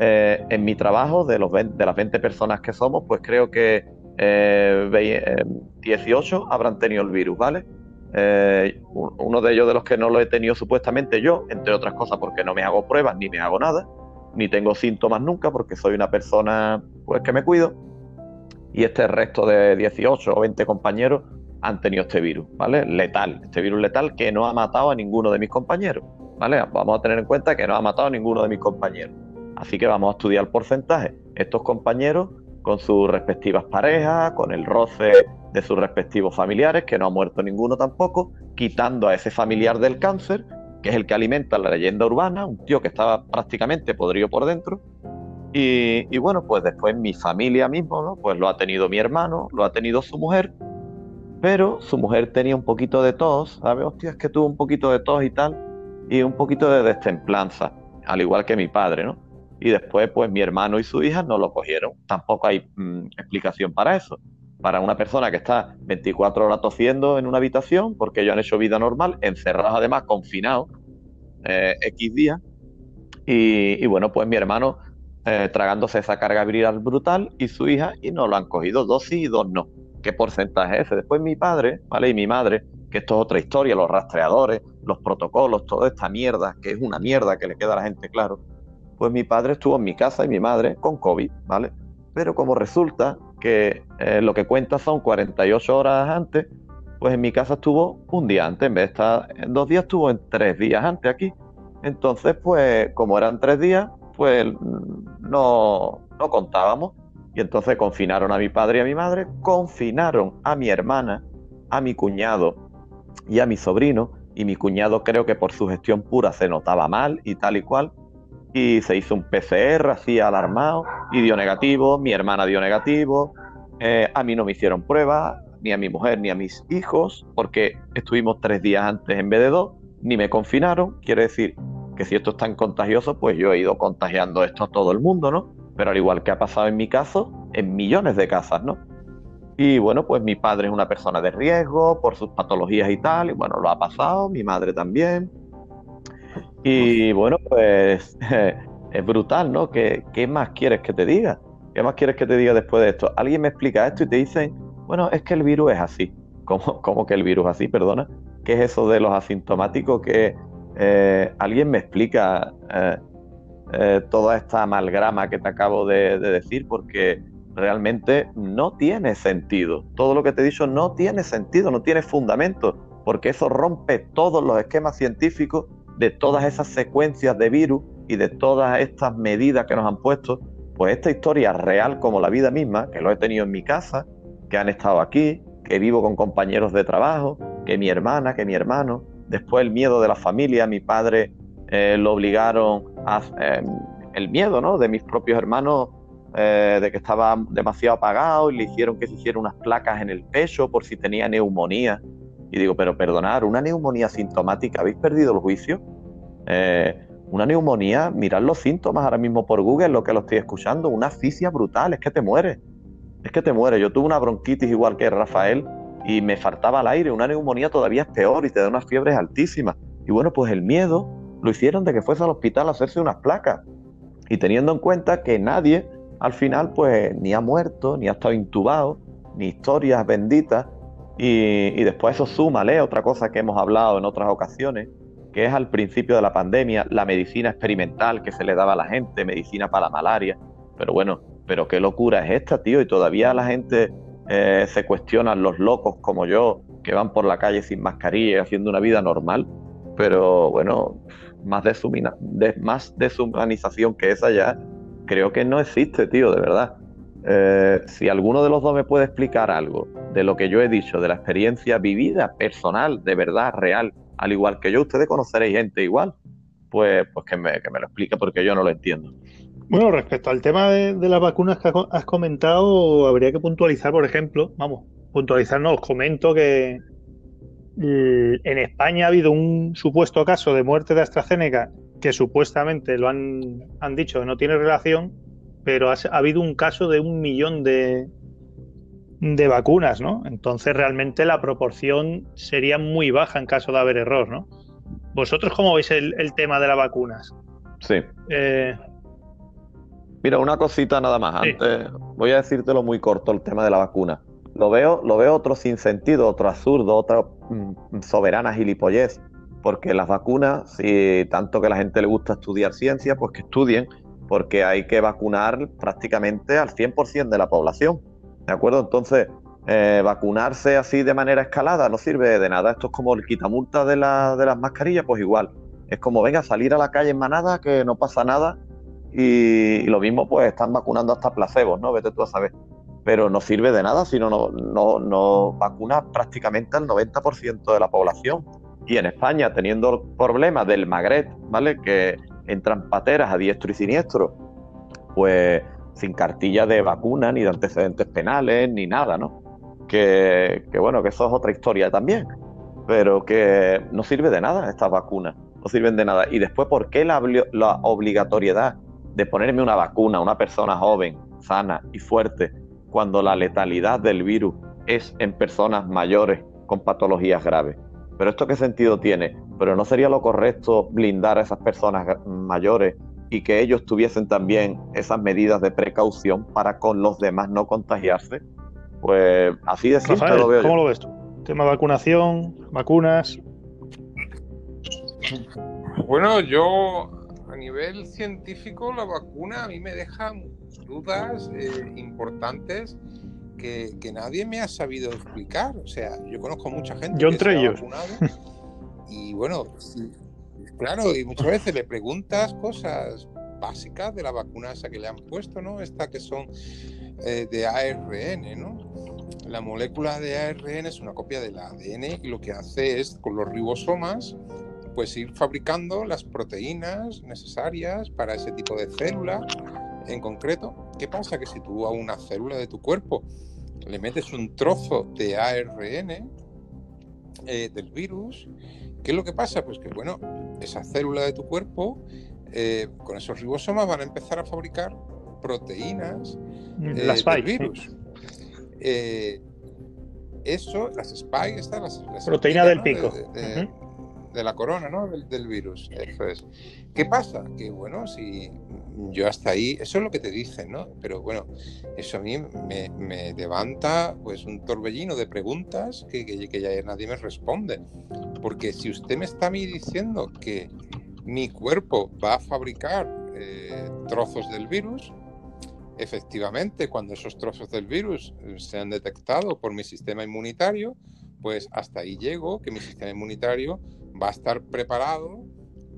Eh, en mi trabajo, de, los de las 20 personas que somos, pues creo que 18 eh, habrán tenido el virus, ¿vale? Eh, uno de ellos de los que no lo he tenido supuestamente yo, entre otras cosas porque no me hago pruebas ni me hago nada ni tengo síntomas nunca porque soy una persona pues que me cuido. Y este resto de 18 o 20 compañeros han tenido este virus, ¿vale? Letal, este virus letal que no ha matado a ninguno de mis compañeros, ¿vale? Vamos a tener en cuenta que no ha matado a ninguno de mis compañeros. Así que vamos a estudiar el porcentaje. Estos compañeros con sus respectivas parejas, con el roce de sus respectivos familiares, que no ha muerto ninguno tampoco, quitando a ese familiar del cáncer que es el que alimenta la leyenda urbana, un tío que estaba prácticamente podrido por dentro. Y, bueno, pues después mi familia mismo, ¿no? Pues lo ha tenido mi hermano, lo ha tenido su mujer, pero su mujer tenía un poquito de tos, ¿sabes? Hostia, es que tuvo un poquito de tos y tal, y un poquito de destemplanza, al igual que mi padre, ¿no? Y después, pues mi hermano y su hija no lo cogieron. Tampoco hay mm, explicación para eso para una persona que está 24 horas tosiendo en una habitación, porque ellos han hecho vida normal, encerrados además, confinados, eh, X días. Y, bueno, pues mi hermano eh, tragándose esa carga viral brutal y su hija, y no lo han cogido, dos sí y dos no. ¿Qué porcentaje es ese? Después mi padre, ¿vale? Y mi madre, que esto es otra historia, los rastreadores, los protocolos, toda esta mierda, que es una mierda que le queda a la gente claro. Pues mi padre estuvo en mi casa y mi madre con COVID, ¿vale? Pero como resulta que eh, lo que cuenta son 48 horas antes, pues en mi casa estuvo un día antes, en vez de estar en dos días, estuvo en tres días antes aquí. Entonces, pues como eran tres días, pues no, no contábamos. Y entonces confinaron a mi padre y a mi madre, confinaron a mi hermana, a mi cuñado y a mi sobrino. Y mi cuñado creo que por su gestión pura se notaba mal y tal y cual y se hizo un PCR así alarmado y dio negativo, mi hermana dio negativo, eh, a mí no me hicieron pruebas, ni a mi mujer ni a mis hijos, porque estuvimos tres días antes en vez de dos, ni me confinaron, quiere decir que si esto es tan contagioso, pues yo he ido contagiando esto a todo el mundo, ¿no? Pero al igual que ha pasado en mi caso, en millones de casas, ¿no? Y bueno, pues mi padre es una persona de riesgo por sus patologías y tal, y bueno, lo ha pasado, mi madre también, y bueno, pues es brutal, ¿no? ¿Qué, ¿Qué, más quieres que te diga? ¿Qué más quieres que te diga después de esto? Alguien me explica esto y te dicen, bueno, es que el virus es así. ¿Cómo, cómo que el virus es así? Perdona. ¿Qué es eso de los asintomáticos? Que eh, alguien me explica eh, eh, toda esta amalgama que te acabo de, de decir, porque realmente no tiene sentido. Todo lo que te he dicho no tiene sentido, no tiene fundamento, porque eso rompe todos los esquemas científicos de todas esas secuencias de virus y de todas estas medidas que nos han puesto, pues esta historia real como la vida misma, que lo he tenido en mi casa, que han estado aquí, que vivo con compañeros de trabajo, que mi hermana, que mi hermano, después el miedo de la familia, mi padre eh, lo obligaron a... Eh, el miedo, ¿no? De mis propios hermanos, eh, de que estaba demasiado apagado y le hicieron que se hiciera unas placas en el pecho por si tenía neumonía. Y digo, pero perdonar, una neumonía sintomática, ¿habéis perdido el juicio? Eh, una neumonía, mirad los síntomas ahora mismo por Google, lo que lo estoy escuchando, una asfixia brutal, es que te mueres. Es que te mueres. Yo tuve una bronquitis igual que Rafael y me faltaba el aire. Una neumonía todavía es peor y te da unas fiebres altísimas. Y bueno, pues el miedo lo hicieron de que fuese al hospital a hacerse unas placas. Y teniendo en cuenta que nadie al final pues ni ha muerto, ni ha estado intubado, ni historias benditas. Y, y después eso súmale otra cosa que hemos hablado en otras ocasiones, que es al principio de la pandemia la medicina experimental que se le daba a la gente, medicina para la malaria. Pero bueno, pero qué locura es esta, tío, y todavía la gente eh, se cuestionan los locos como yo, que van por la calle sin mascarilla y haciendo una vida normal. Pero bueno, más, de, más deshumanización que esa ya, creo que no existe, tío, de verdad. Eh, si alguno de los dos me puede explicar algo de lo que yo he dicho, de la experiencia vivida, personal, de verdad, real, al igual que yo, ustedes conoceréis gente igual, pues, pues que, me, lo explique porque yo no lo entiendo. Bueno, respecto al tema de, las vacunas que has comentado, habría que puntualizar, por ejemplo, vamos, puntualizar, no, os comento que en España ha habido un supuesto caso de muerte de AstraZeneca que supuestamente lo han, han dicho que no tiene relación, pero ha, habido un caso de un millón de, de vacunas, ¿no? Entonces realmente la proporción sería muy baja en caso de haber error, ¿no? ¿Vosotros cómo veis el, tema de las vacunas? Sí. Eh, Mira, una cosita nada más. Antes voy a decírtelo muy corto el tema de la vacuna. Lo veo, lo veo otro sin sentido, otro absurdo, otra mm, soberana gilipollez. Porque las vacunas, si tanto que a la gente le gusta estudiar ciencia, pues que estudien, porque hay que vacunar prácticamente al 100% de la población. ¿De acuerdo? Entonces, eh, vacunarse así de manera escalada no sirve de nada. Esto es como el quitamulta de, de las mascarillas, pues igual. Es como, venga, salir a la calle en manada, que no pasa nada, y, lo mismo, pues están vacunando hasta placebos, ¿no? Vete tú a saber. Pero no sirve de nada si no, no, no vacuna prácticamente al 90% de la población. Y en España, teniendo problemas del Magret, ¿vale? Que entran pateras a diestro y siniestro, pues sin cartilla de vacuna, ni de antecedentes penales, ni nada, ¿no? Que, bueno, que eso es otra historia también. Pero que no sirve de nada estas vacunas, no sirven de nada. Y después, ¿por qué la, la obligatoriedad de ponerme una vacuna a una persona joven, sana y fuerte, cuando la letalidad del virus es en personas mayores con patologías graves. Pero esto qué sentido tiene? Pero no sería lo correcto blindar a esas personas mayores y que ellos tuviesen también esas medidas de precaución para con los demás no contagiarse. Pues así de simple lo veo. ¿Cómo lo ves tú? Tema vacunación, vacunas. Bueno, yo a nivel científico, la vacuna a mí me deja dudas eh, importantes que, nadie me ha sabido explicar. O sea, yo conozco mucha gente yo que entre se ellos. y bueno, claro, y muchas veces le preguntas cosas básicas de la vacuna esa que le han puesto, ¿no? Esta que son eh, de ARN, ¿no? La molécula de ARN es una copia del ADN y lo que hace es con los ribosomas pues ir fabricando las proteínas necesarias para ese tipo de célula en concreto. ¿Qué pasa? Que si tú a una célula de tu cuerpo le metes un trozo de ARN eh, del virus, ¿qué es lo que pasa? Pues que, bueno, esa célula de tu cuerpo, eh, con esos ribosomas, van a empezar a fabricar proteínas mm, eh, del virus. eso, las spike, están las, proteína del pico de la corona, ¿no? Del, virus. Eso es. ¿Qué pasa? Que bueno, si yo hasta ahí, eso es lo que te dicen, ¿no? Pero bueno, eso a mí me, levanta pues un torbellino de preguntas que, que, ya nadie me responde. Porque si usted me está a mí diciendo que mi cuerpo va a fabricar eh, trozos del virus, efectivamente, cuando esos trozos del virus sean detectados por mi sistema inmunitario, pues hasta ahí llego, que mi sistema inmunitario va a estar preparado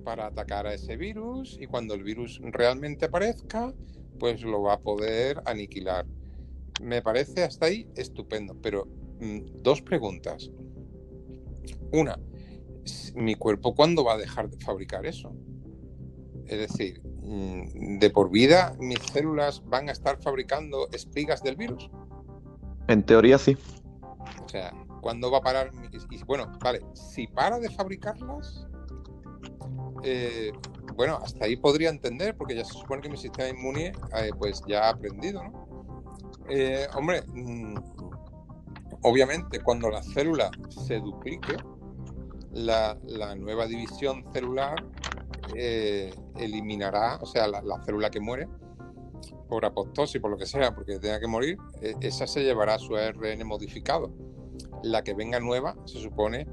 para atacar a ese virus y cuando el virus realmente aparezca, pues lo va a poder aniquilar. Me parece hasta ahí estupendo, pero mm, dos preguntas. Una, ¿mi cuerpo cuándo va a dejar de fabricar eso? Es decir, mm, de por vida mis células van a estar fabricando espigas del virus. En teoría sí. O sea, ¿cuándo va a parar? Y, bueno, vale, si para de fabricarlas, eh, bueno, hasta ahí podría entender, porque ya se supone que mi sistema inmune eh, pues ya ha aprendido, ¿no? Eh, hombre, mm, obviamente cuando la célula se duplique, la, nueva división celular eliminará, o sea, la, la, célula que muere por apoptosis, por lo que sea, porque tenga que morir, esa se llevará su ARN modificado. La que venga nueva se supone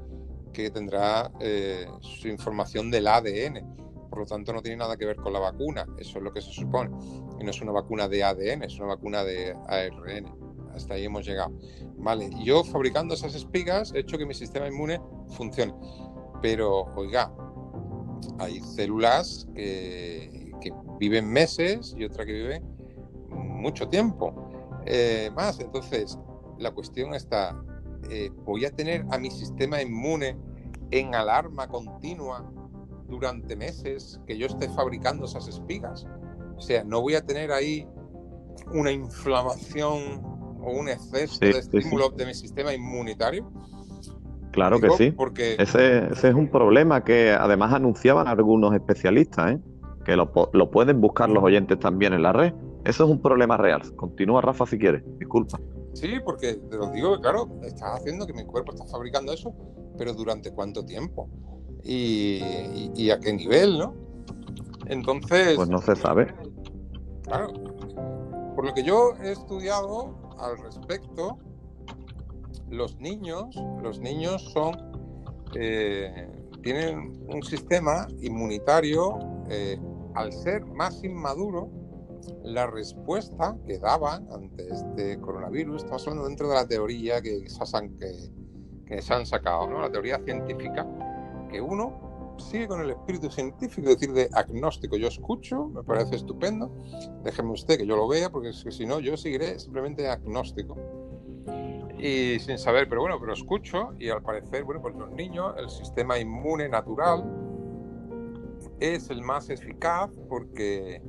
que tendrá eh, su información del ADN. Por lo tanto, no tiene nada que ver con la vacuna. Eso es lo que se supone. Y no es una vacuna de ADN, es una vacuna de ARN. Hasta ahí hemos llegado. Vale, yo fabricando esas espigas he hecho que mi sistema inmune funcione. Pero, oiga, hay células que, viven meses y otra que vive mucho tiempo. Eh, más, entonces, la cuestión está, eh, voy a tener a mi sistema inmune en alarma continua durante meses que yo esté fabricando esas espigas. O sea, no voy a tener ahí una inflamación o un exceso de estímulo de mi sistema inmunitario. Claro que sí. Porque... Ese, es un problema que además anunciaban algunos especialistas, ¿eh? que lo, lo pueden buscar los oyentes también en la red. Eso es un problema real. Continúa, Rafa, si quieres. Disculpa. Sí, porque te lo digo, claro, estás haciendo que mi cuerpo está fabricando eso, pero ¿durante cuánto tiempo? Y, a qué nivel, ¿no? Entonces... Pues no se sabe. Claro. Por lo que yo he estudiado al respecto, los niños, los niños son... Eh, tienen un sistema inmunitario, eh, al ser más inmaduro, la respuesta que daban ante este coronavirus, estamos hablando dentro de la teoría que, que, se han sacado, ¿no? la teoría científica, que uno sigue con el espíritu científico, es decir, de agnóstico. Yo escucho, me parece estupendo, déjeme usted que yo lo vea, porque si no, yo seguiré simplemente agnóstico. Y sin saber, pero bueno, pero escucho y al parecer, bueno, pues los niños, el sistema inmune natural es el más eficaz porque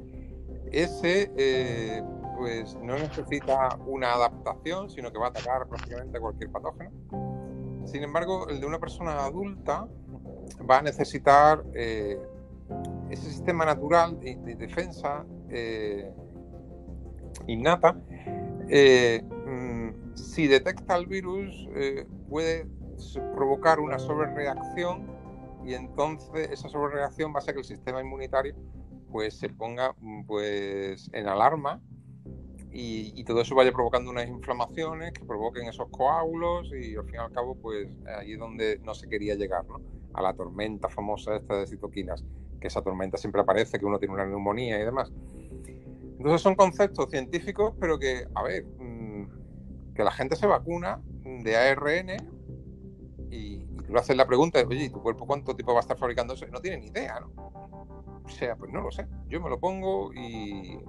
ese eh, pues no necesita una adaptación, sino que va a atacar prácticamente cualquier patógeno. Sin embargo, el de una persona adulta va a necesitar eh, ese sistema natural de, defensa eh, innata. Mm, si detecta el virus, puede provocar una sobrereacción y entonces esa sobrereacción va a hacer que el sistema inmunitario pues se ponga mm, pues en alarma y, todo eso vaya provocando unas inflamaciones que provoquen esos coágulos y al fin y al cabo pues ahí es donde no se quería llegar, ¿no? A la tormenta famosa esta de citoquinas, que esa tormenta siempre aparece, que uno tiene una neumonía y demás. Entonces son conceptos científicos, pero que, a ver, mm, que la gente se vacuna de ARN y, y tú le haces la pregunta, oye, ¿y tu cuerpo cuánto tiempo va a estar fabricando eso? Y no tiene ni idea, ¿no? Sea, pues no lo sé. Yo me lo pongo y,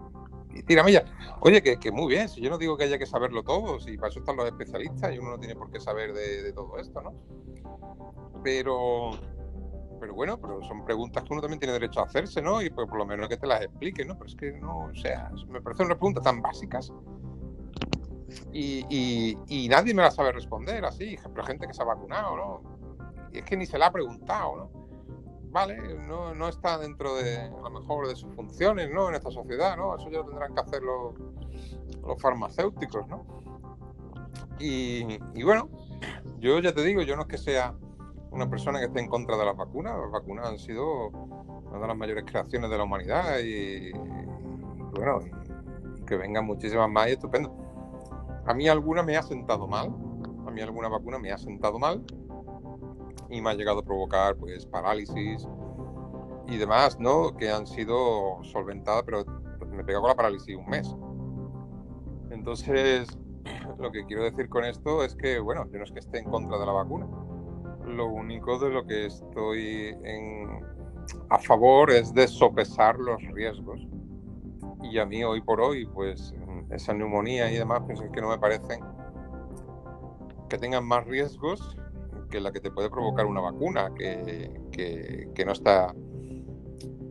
y tírame ya. Oye, que, muy bien, si yo no digo que haya que saberlo todo, si para eso están los especialistas y uno no tiene por qué saber de, todo esto, ¿no? Pero, pero bueno, pero son preguntas que uno también tiene derecho a hacerse, ¿no? Y pues por lo menos que te las explique, ¿no? Pero es que no, o sea, me parecen unas preguntas tan básicas y, y, nadie me las sabe responder así, pero gente que se ha vacunado, ¿no? Y es que ni se la ha preguntado, ¿no? Vale, no, no, está dentro de, a lo mejor, de sus funciones, ¿no? En esta sociedad, ¿no? Eso ya lo tendrán que hacer los, los farmacéuticos, ¿no? Y, bueno, yo ya te digo, yo no es que sea una persona que esté en contra de las vacunas, las vacunas han sido una de las mayores creaciones de la humanidad y, bueno, que vengan muchísimas más y estupendo. A mí alguna me ha sentado mal, a mí alguna vacuna me ha sentado mal, y me ha llegado a provocar pues parálisis y demás, ¿no? Que han sido solventadas, pero me pegado con la parálisis un mes. Entonces, lo que quiero decir con esto es que, bueno, yo no es que esté en contra de la vacuna. Lo único de lo que estoy en, a favor es de sopesar los riesgos. Y a mí hoy por hoy, pues esa neumonía y demás, pues es que no me parecen que tengan más riesgos que la que te puede provocar una vacuna, que, no está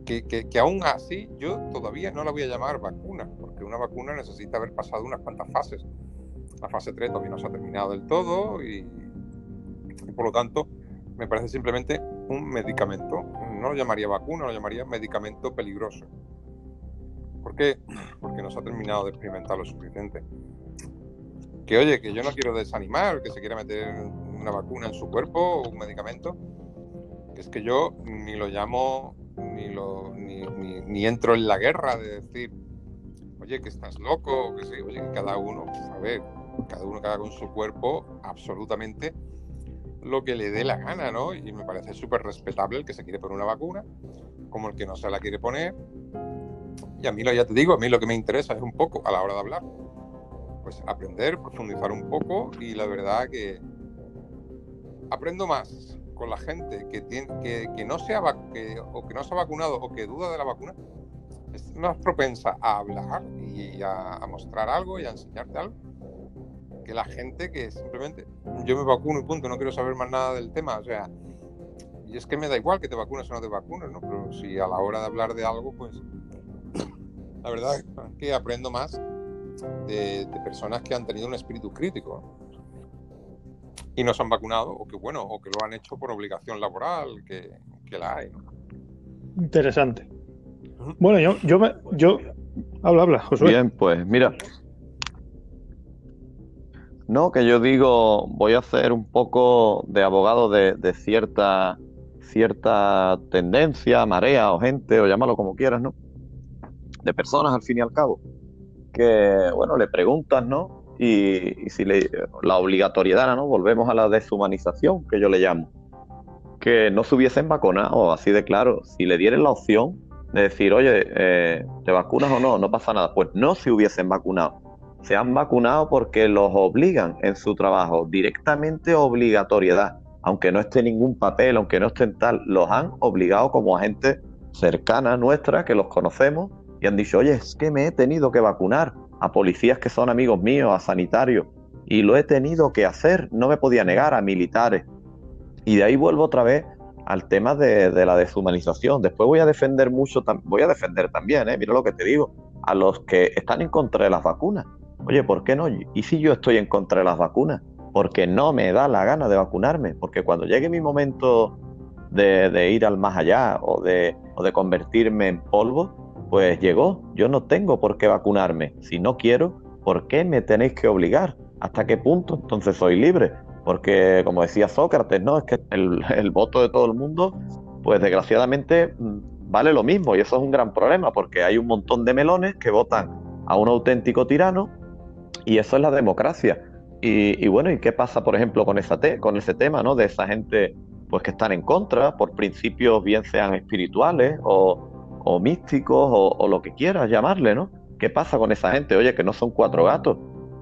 que, que, aún así yo todavía no la voy a llamar vacuna, porque una vacuna necesita haber pasado unas cuantas fases. La fase 3 todavía no se ha terminado del todo y, por lo tanto me parece simplemente un medicamento. No lo llamaría vacuna, lo llamaría medicamento peligroso. ¿Por qué? Porque no se ha terminado de experimentar lo suficiente. Que oye, que yo no quiero desanimar, que se quiera meter una vacuna en su cuerpo o un medicamento, es que yo ni lo llamo ni, lo, ni, entro en la guerra de decir, oye, que estás loco, que sí, oye, que cada uno, a ver, cada uno que haga con su cuerpo absolutamente lo que le dé la gana, ¿no? Y me parece súper respetable el que se quiere poner una vacuna, como el que no se la quiere poner. Y a mí, lo, ya te digo, a mí lo que me interesa es un poco, a la hora de hablar, pues aprender, profundizar un poco y la verdad que aprendo más con la gente que, tiene, que, no sea que, o que no se ha vacunado o que duda de la vacuna, es más propensa a hablar y a, mostrar algo y a enseñarte algo que la gente que simplemente yo me vacuno y punto, no quiero saber más nada del tema. O sea, y es que me da igual que te vacunes o no te vacunes, ¿no? Pero si a la hora de hablar de algo, pues la verdad es que aprendo más de, de personas que han tenido un espíritu crítico y no se han vacunado, o que bueno, o que lo han hecho por obligación laboral, que, la hay. Interesante. Bueno, yo, yo, me, yo, habla, habla, Josué. Bien, pues mira. No, que yo digo, voy a hacer un poco de abogado de, de cierta, cierta tendencia, marea o gente, o llámalo como quieras, ¿no? De personas al fin y al cabo, que, bueno, le preguntas, ¿no? Y, si le, la obligatoriedad, ¿no? Volvemos a la deshumanización, que yo le llamo. Que no se hubiesen vacunado, así de claro. Si le dieran la opción de decir, oye, eh, ¿te vacunas o no? No pasa nada. Pues no se hubiesen vacunado. Se han vacunado porque los obligan en su trabajo, directamente obligatoriedad. Aunque no esté ningún papel, aunque no estén tal, los han obligado como gente cercana nuestra, que los conocemos, y han dicho, oye, es que me he tenido que vacunar a policías que son amigos míos, a sanitarios, y lo he tenido que hacer, no me podía negar a militares. Y de ahí vuelvo otra vez al tema de, la deshumanización. Después voy a defender mucho, voy a defender también, ¿eh? mira lo que te digo, a los que están en contra de las vacunas. Oye, ¿por qué no? ¿Y si yo estoy en contra de las vacunas? Porque no me da la gana de vacunarme, porque cuando llegue mi momento de, ir al más allá o de, o de convertirme en polvo, pues llegó. Yo no tengo por qué vacunarme. Si no quiero, ¿por qué me tenéis que obligar? ¿Hasta qué punto entonces soy libre? Porque, como decía Sócrates, ¿no? Es que el, voto de todo el mundo, pues desgraciadamente mm, vale lo mismo. Y eso es un gran problema, porque hay un montón de melones que votan a un auténtico tirano, y eso es la democracia. Y, bueno, ¿y qué pasa, por ejemplo, con, esa con ese tema, ¿no? De esa gente pues que están en contra por principios bien sean espirituales o, o místicos o, lo que quieras llamarle, ¿no? ¿Qué pasa con esa gente? Oye, que no son cuatro gatos.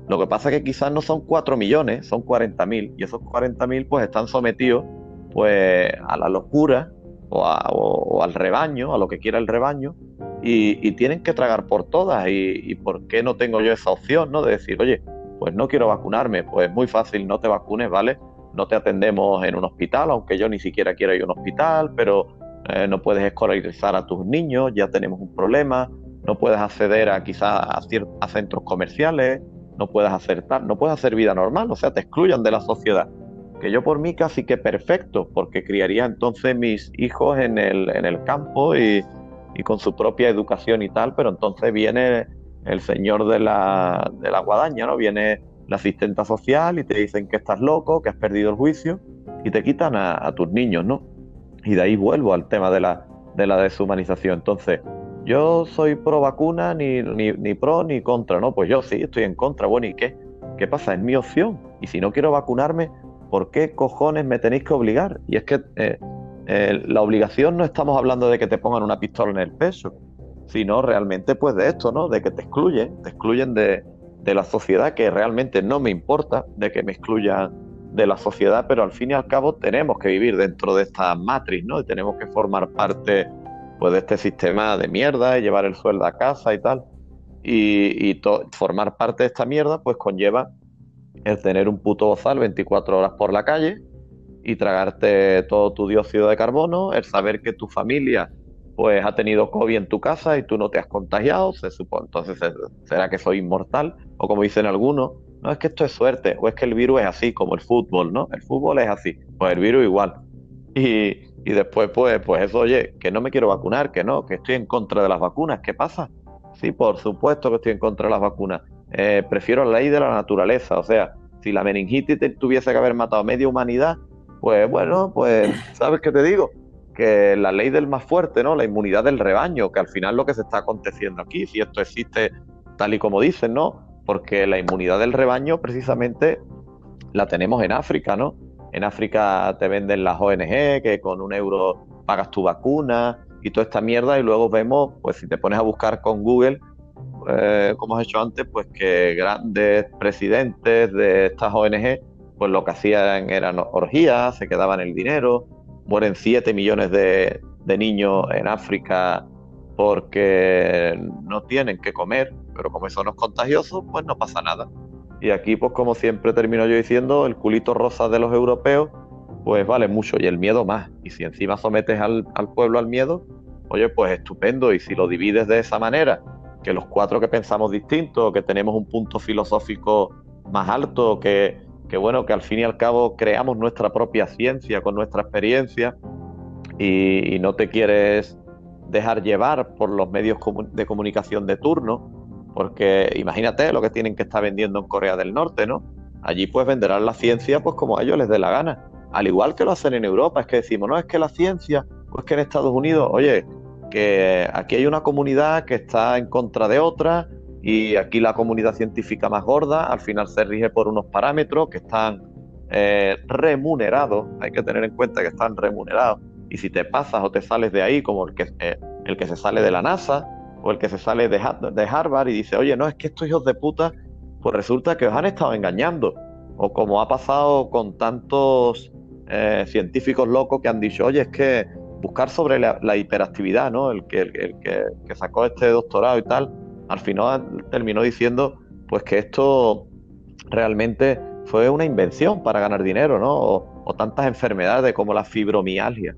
Lo que pasa es que quizás no son cuatro millones, son cuarenta mil. Y esos cuarenta mil pues están sometidos pues a la locura o, al rebaño, a lo que quiera el rebaño, y, tienen que tragar por todas. Y, por qué no tengo yo esa opción, ¿no? De decir, oye, pues no quiero vacunarme, pues muy fácil, no te vacunes, ¿vale? No te atendemos en un hospital, aunque yo ni siquiera quiero ir a un hospital, pero eh, no puedes escolarizar a tus niños, ya tenemos un problema, no puedes acceder a quizás a, centros comerciales, no puedes hacer tal, no puedes hacer vida normal, o sea, te excluyan de la sociedad. Que yo por mí casi que perfecto, porque criaría entonces mis hijos en el, en el campo y, con su propia educación y tal, pero entonces viene el señor de la, de la guadaña, ¿no? Viene la asistenta social y te dicen que estás loco, que has perdido el juicio y te quitan a tus niños, ¿no? Y de ahí vuelvo al tema de la, de la deshumanización. Entonces, yo soy pro vacuna, ni, ni, pro ni contra, ¿no? Pues yo sí, estoy en contra. Bueno, ¿y qué? ¿Qué pasa? Es mi opción. Y si no quiero vacunarme, ¿por qué cojones me tenéis que obligar? Y es que eh, eh, la obligación no estamos hablando de que te pongan una pistola en el peso, sino realmente pues de esto, ¿no? De que te excluyen, te excluyen de, de la sociedad, que realmente no me importa de que me excluyan de la sociedad, pero al fin y al cabo tenemos que vivir dentro de esta matriz, ¿no? Y tenemos que formar parte pues, de este sistema de mierda y llevar el sueldo a casa y tal. Y, formar parte de esta mierda, pues conlleva el tener un puto bozal 24 horas por la calle y tragarte todo tu dióxido de carbono, el saber que tu familia pues ha tenido COVID en tu casa y tú no te has contagiado, se supone, entonces será que soy inmortal, o como dicen algunos, no es que esto es suerte, o es que el virus es así, como el fútbol, ¿no? El fútbol es así, pues el virus igual. Y, y después, pues, pues eso, oye, que no me quiero vacunar, que no, que estoy en contra de las vacunas, ¿qué pasa? Sí, por supuesto que estoy en contra de las vacunas. Eh, prefiero la ley de la naturaleza, o sea, si la meningitis tuviese que haber matado a media humanidad, pues bueno, pues, ¿sabes qué te digo? Que la ley del más fuerte, ¿no? La inmunidad del rebaño, que al final lo que se está aconteciendo aquí, si esto existe tal y como dicen, ¿no? Porque la inmunidad del rebaño precisamente la tenemos en África, ¿no? En África te venden las ONG que con un euro pagas tu vacuna y toda esta mierda y luego vemos, pues si te pones a buscar con Google, eh, como has hecho antes, pues que grandes presidentes de estas ONG, pues lo que hacían eran orgías, se quedaban el dinero, mueren 7 millones de, de niños en África porque no tienen que comer, pero como eso no es contagioso, pues no pasa nada. Y aquí, pues como siempre termino yo diciendo, el culito rosa de los europeos, pues vale mucho y el miedo más. Y si encima sometes al, pueblo al miedo, oye, pues estupendo. Y si lo divides de esa manera, que los cuatro que pensamos distintos, que tenemos un punto filosófico más alto, que, que bueno, que al fin y al cabo creamos nuestra propia ciencia con nuestra experiencia y no te quieres dejar llevar por los medios de comunicación de turno, porque imagínate lo que tienen que estar vendiendo en Corea del Norte, ¿no? Allí pues venderán la ciencia pues como a ellos les dé la gana. Al igual que lo hacen en Europa, es que decimos, no es que la ciencia, pues que en Estados Unidos, oye, que aquí hay una comunidad que está en contra de otra y aquí la comunidad científica más gorda al final se rige por unos parámetros que están eh, remunerados, hay que tener en cuenta que están remunerados y si te pasas o te sales de ahí como el que, eh, el que se sale de la NASA, o el que se sale de, Harvard y dice, oye, no, es que estos hijos de puta, pues resulta que os han estado engañando. O como ha pasado con tantos eh, científicos locos que han dicho, oye, es que buscar sobre la, hiperactividad, ¿no? El, que, el, que, sacó este doctorado y tal, al final terminó diciendo, pues que esto realmente fue una invención para ganar dinero, ¿no? O, o tantas enfermedades como la fibromialgia.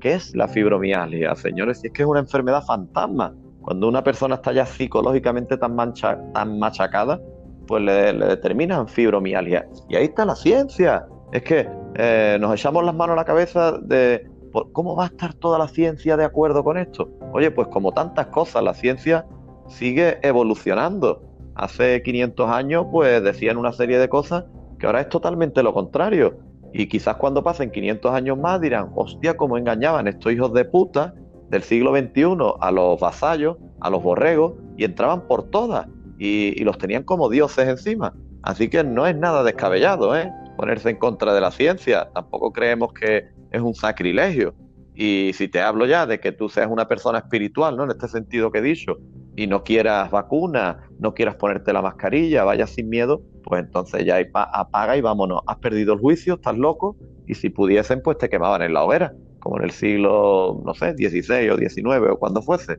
¿Qué es la fibromialgia, señores? Si es que es una enfermedad fantasma cuando una persona está ya psicológicamente tan, mancha, tan machacada, pues le, determinan fibromialgia. Y ahí está la ciencia. Es que eh, nos echamos las manos a la cabeza de cómo va a estar toda la ciencia de acuerdo con esto. Oye, pues como tantas cosas, la ciencia sigue evolucionando. Hace 500 años, pues decían una serie de cosas que ahora es totalmente lo contrario. Y quizás cuando pasen 500 años más dirán, hostia, cómo engañaban estos hijos de puta del siglo XXI a los vasallos, a los borregos, y entraban por todas y, los tenían como dioses encima. Así que no es nada descabellado, ¿eh? Ponerse en contra de la ciencia. Tampoco creemos que es un sacrilegio. Y si te hablo ya de que tú seas una persona espiritual, ¿no? En este sentido que he dicho, y no quieras vacuna, no quieras ponerte la mascarilla, vayas sin miedo, pues entonces ya apaga y vámonos. Has perdido el juicio, estás loco, y si pudiesen, pues te quemaban en la hoguera como en el siglo, no sé, 16 o 19 o cuando fuese.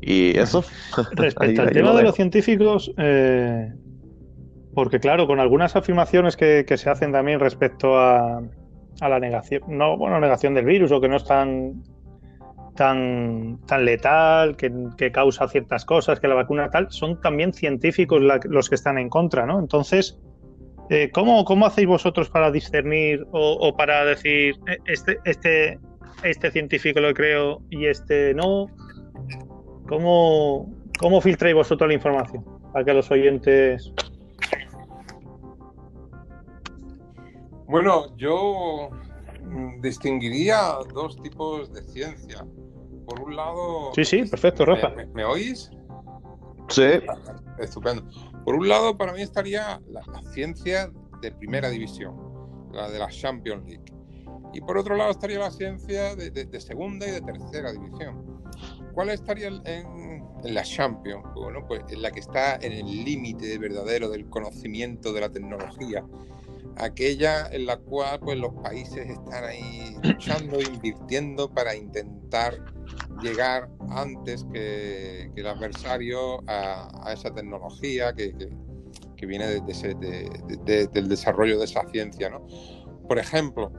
Y eso. Respecto al tema de los científicos, eh, porque claro, con algunas afirmaciones que, se hacen también respecto a, la negación, no, bueno, negación del virus o que no es tan tan, tan letal, que, causa ciertas cosas, que la vacuna tal, son también científicos los que están en contra, ¿no? Entonces, eh, ¿cómo, ¿cómo, hacéis vosotros para discernir o, o, para decir eh, este, este, este científico lo creo y este no. ¿Cómo, cómo filtráis vosotros la información? Para que los oyentes. Bueno, yo distinguiría dos tipos de ciencia. Por un lado. Sí, sí, perfecto, Rafa. ¿Me, oís? Sí. Estupendo. Por un lado, para mí estaría la, la ciencia de primera división, la de la Champions League. Y por otro lado estaría la ciencia de, segunda y de tercera división. ¿Cuál estaría en, la Champions? Bueno, pues en la que está en el límite verdadero del conocimiento de la tecnología. Aquella en la cual pues, los países están ahí luchando, invirtiendo para intentar llegar antes que, el adversario a, esa tecnología que, viene del desarrollo de esa ciencia. ¿no? Por ejemplo,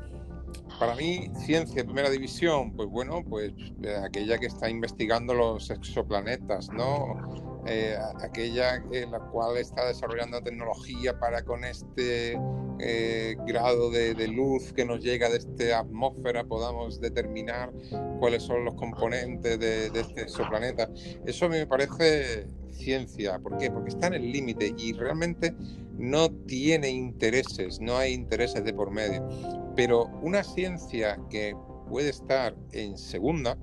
Para mí, ciencia primera división, pues bueno, pues eh, aquella que está investigando los exoplanetas, ¿no? Eh, aquella en la cual está desarrollando tecnología para con este eh, grado de, luz que nos llega de esta atmósfera podamos determinar cuáles son los componentes de, de este exoplaneta. Eso a mí me parece ciencia. ¿Por qué? Porque está en el límite y realmente no tiene intereses, no hay intereses de por medio. Pero una ciencia que puede estar en segunda,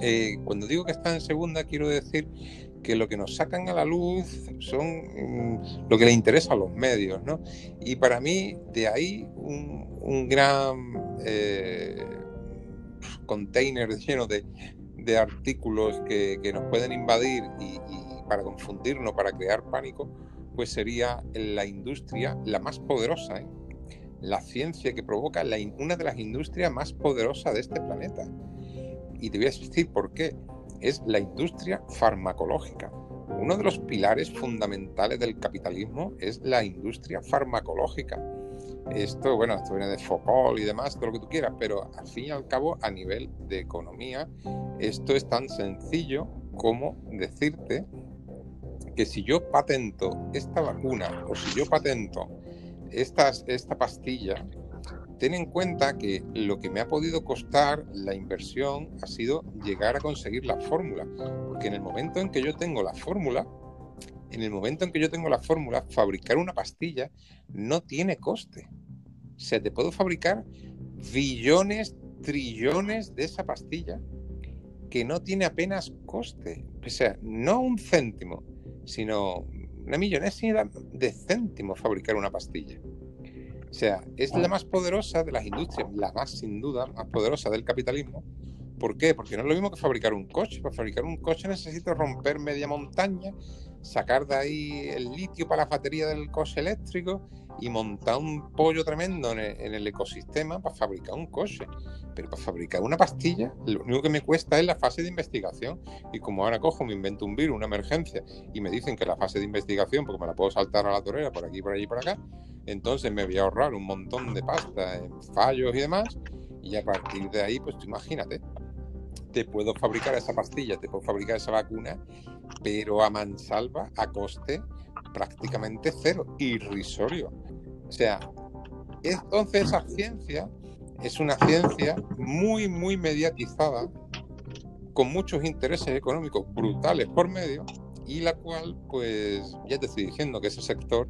eh, cuando digo que está en segunda, quiero decir que lo que nos sacan a la luz son mm, lo que le interesa a los medios, ¿no? Y para mí, de ahí un, gran eh, container lleno de, artículos que, nos pueden invadir y, para confundirnos, para crear pánico, pues sería la industria la más poderosa, ¿eh? la ciencia que provoca una de las industrias más poderosas de este planeta. Y te voy a decir por qué. Es la industria farmacológica. Uno de los pilares fundamentales del capitalismo es la industria farmacológica. Esto, bueno, esto viene de Foucault y demás, todo lo que tú quieras, pero al fin y al cabo, a nivel de economía, esto es tan sencillo como decirte que si yo patento esta vacuna o si yo patento estas, esta pastilla, ten en cuenta que lo que me ha podido costar la inversión ha sido llegar a conseguir la fórmula. Porque en el momento en que yo tengo la fórmula, en el momento en que yo tengo la fórmula, fabricar una pastilla no tiene coste. O sea, te puedo fabricar billones, trillones de esa pastilla que no tiene apenas coste. O sea, no un céntimo, sino una millonésima de céntimos fabricar una pastilla. O sea, es la más poderosa de las industrias, la más sin duda, más poderosa del capitalismo. ¿Por qué? Porque no es lo mismo que fabricar un coche. Para fabricar un coche necesito romper media montaña, sacar de ahí el litio para la batería del coche eléctrico y montar un pollo tremendo en el, ecosistema para fabricar un coche. Pero para fabricar una pastilla, lo único que me cuesta es la fase de investigación. Y como ahora cojo, me invento un virus, una emergencia, y me dicen que la fase de investigación, porque me la puedo saltar a la torera por aquí, por allí, por acá, entonces me voy a ahorrar un montón de pasta en fallos y demás. Y a partir de ahí, pues tú imagínate, te puedo fabricar esa pastilla, te puedo fabricar esa vacuna, pero a mansalva, a coste prácticamente cero, irrisorio. O sea, entonces esa ciencia es una ciencia muy, muy mediatizada, con muchos intereses económicos brutales por medio, y la cual, pues, ya te estoy diciendo que ese sector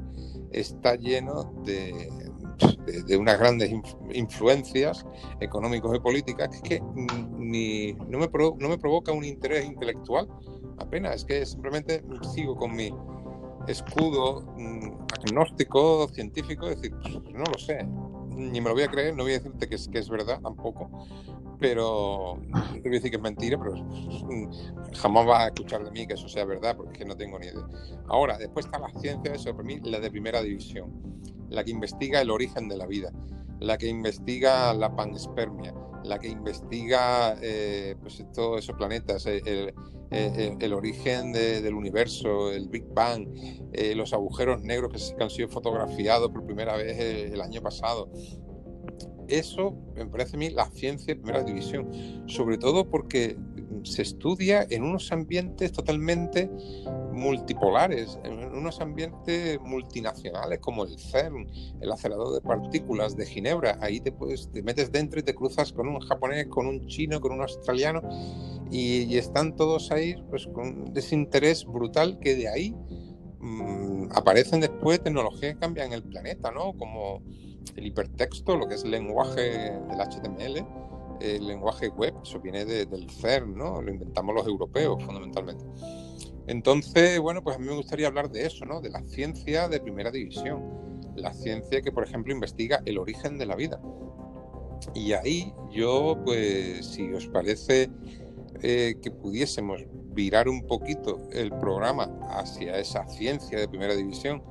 está lleno de, de, unas grandes influencias económicos y políticas que, ni, no, me no me provoca un interés intelectual apenas, es que simplemente sigo con mi escudo mm, agnóstico, científico, es decir, pues, no lo sé, ni me lo voy a creer, no voy a decirte que que es verdad tampoco, pero no te voy a decir que es mentira, pero mm, jamás vas a escuchar de mí que eso sea verdad, porque no tengo ni idea. Ahora, después está la ciencia, eso para mí, la de primera división, la que investiga el origen de la vida, la que investiga la panspermia, la que investiga eh, pues, todos esos planetas, el, el, origen del universo, el Big Bang, eh, los agujeros negros que, han sido fotografiados por primera vez eh, el, año pasado. Eso me parece a mí la ciencia de primera división, sobre todo porque se estudia en unos ambientes totalmente multipolares, en unos ambientes multinacionales como el CERN, el acelerador de partículas de Ginebra. Ahí te, puedes, te metes dentro y te cruzas con un japonés, con un chino, con un australiano y, están todos ahí pues, con ese interés brutal que de ahí mm, aparecen después tecnologías que cambian el planeta, ¿no? Como el hipertexto, lo que es el lenguaje del HTML, el lenguaje web, eso viene del CERN, ¿no? Lo inventamos los europeos fundamentalmente. Entonces, bueno, pues a mí me gustaría hablar de eso, ¿no? De la ciencia de primera división, la ciencia que, por ejemplo, investiga el origen de la vida. Y ahí yo, pues, si os parece eh, que pudiésemos virar un poquito el programa hacia esa ciencia de primera división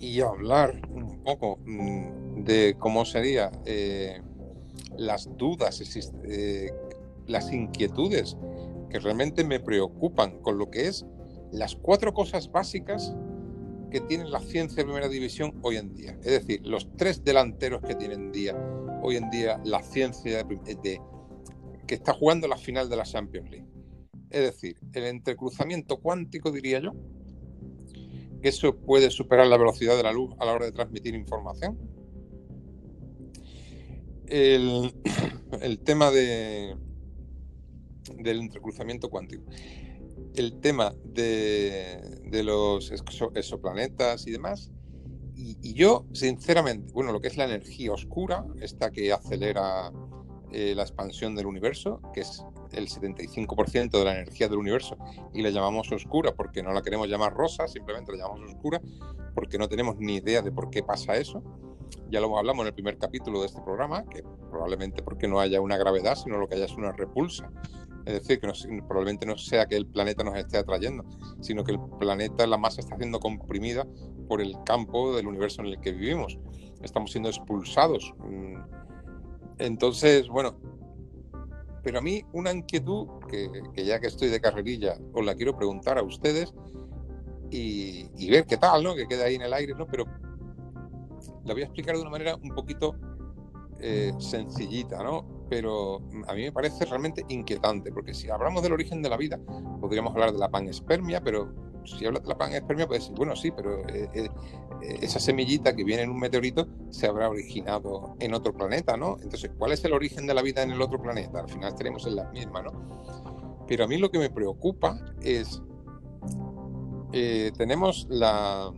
y hablar un poco mm, de cómo sería eh, las dudas, eh, las inquietudes que realmente me preocupan con lo que es las cuatro cosas básicas que tiene la ciencia de primera división hoy en día. Es decir, los tres delanteros que tienen día, hoy en día la ciencia de, que está jugando la final de la Champions League. Es decir, el entrecruzamiento cuántico, diría yo, que eso puede superar la velocidad de la luz a la hora de transmitir información. El, tema de, del entrecruzamiento cuántico. El tema de, los exoplanetas y demás. Y, yo, sinceramente, bueno, lo que es la energía oscura, esta que acelera eh, la expansión del universo, que es el 75% de la energía del universo y la llamamos oscura porque no la queremos llamar rosa, simplemente la llamamos oscura porque no tenemos ni idea de por qué pasa eso. Ya lo hablamos en el primer capítulo de este programa, que probablemente porque no haya una gravedad, sino lo que haya es una repulsa. Es decir, que probablemente no sea que el planeta nos esté atrayendo, sino que el planeta, la masa está siendo comprimida por el campo del universo en el que vivimos. Estamos siendo expulsados. Mm. Entonces, bueno, pero a mí una inquietud que, ya que estoy de carrerilla os la quiero preguntar a ustedes y, ver qué tal, ¿no? Que queda ahí en el aire, ¿no? Pero la voy a explicar de una manera un poquito eh, sencillita, ¿no? Pero a mí me parece realmente inquietante, porque si hablamos del origen de la vida, podríamos hablar de la panespermia, pero si hablas de la panespermia, puedes decir, bueno, sí, pero eh, eh, esa semillita que viene en un meteorito se habrá originado en otro planeta, ¿no? Entonces, ¿cuál es el origen de la vida en el otro planeta? Al final estaremos en la misma, ¿no? Pero a mí lo que me preocupa es, tenemos la,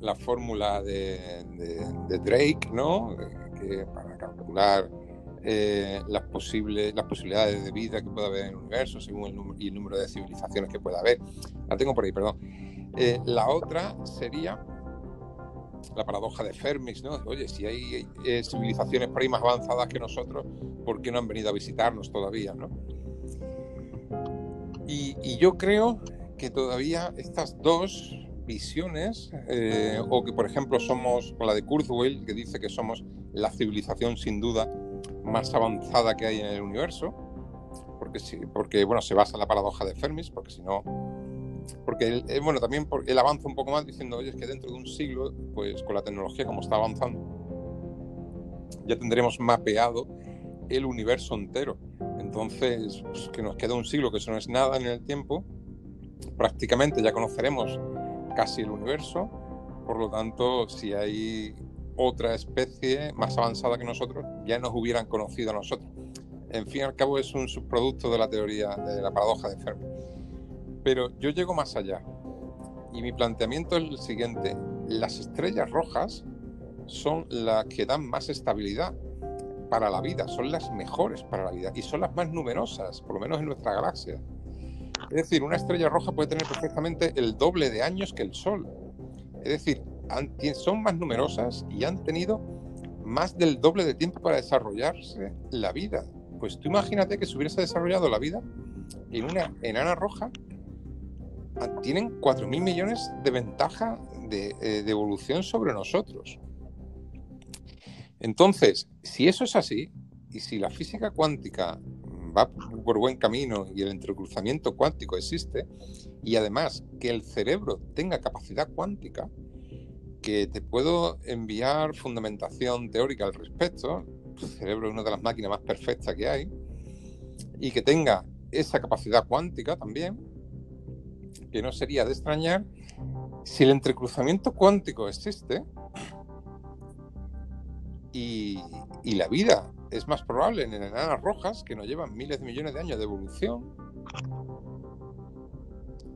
la fórmula de, Drake, ¿no? Que para calcular eh, las, posibles, las posibilidades de vida que pueda haber en el universo según el número, y el número de civilizaciones que pueda haber. La tengo por ahí, perdón. Eh, la otra sería la paradoja de Fermi, ¿no? Oye, si hay eh, civilizaciones por ahí más avanzadas que nosotros, ¿por qué no han venido a visitarnos todavía, no? Y, yo creo que todavía estas dos visiones, o que por ejemplo somos, con la de Kurzweil, que dice que somos la civilización sin duda más avanzada que hay en el universo, porque, porque bueno, se basa en la paradoja de Fermi, porque si no... Porque él, bueno, también él avanza un poco más diciendo, oye, es que dentro de un siglo, pues con la tecnología como está avanzando, ya tendremos mapeado el universo entero. Entonces, pues, que nos queda un siglo, que eso no es nada en el tiempo, prácticamente ya conoceremos casi el universo, por lo tanto, si hay otra especie más avanzada que nosotros ya nos hubieran conocido a nosotros. En fin y al cabo es un subproducto de la teoría de la paradoja de Fermi. Pero yo llego más allá y mi planteamiento es el siguiente. Las estrellas rojas son las que dan más estabilidad para la vida, son las mejores para la vida y son las más numerosas, por lo menos en nuestra galaxia. Es decir, una estrella roja puede tener perfectamente el doble de años que el Sol. Es decir, son más numerosas y han tenido más del doble de tiempo para desarrollarse la vida. Pues tú imagínate que se hubiese desarrollado la vida en una enana roja, ah, tienen 4.000 millones de ventaja eh, de evolución sobre nosotros. Entonces, si eso es así, y si la física cuántica va por buen camino y el entrecruzamiento cuántico existe, y además que el cerebro tenga capacidad cuántica, que te puedo enviar fundamentación teórica al respecto. Tu cerebro es una de las máquinas más perfectas que hay. Y que tenga esa capacidad cuántica también, que no sería de extrañar, si el entrecruzamiento cuántico existe y, y la vida es más probable en enanas rojas que nos llevan miles de millones de años de evolución,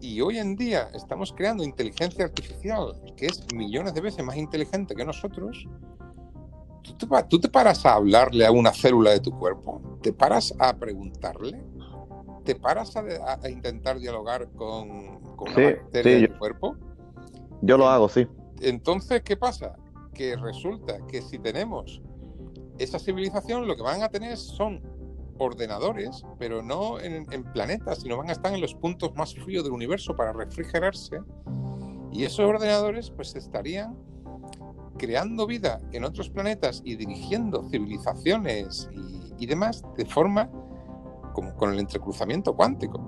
y hoy en día estamos creando inteligencia artificial que es millones de veces más inteligente que nosotros. ¿Tú te, paras a hablarle a una célula de tu cuerpo? ¿Te paras a preguntarle? ¿Te paras a, intentar dialogar con, con una bacteria de tu cuerpo? Yo lo hago, sí. Entonces, ¿qué pasa? Que resulta que si tenemos esa civilización, lo que van a tener son ordenadores, pero no en, planetas, sino van a estar en los puntos más fríos del universo para refrigerarse. Y esos ordenadores pues estarían creando vida en otros planetas y dirigiendo civilizaciones y, demás de forma con el entrecruzamiento cuántico.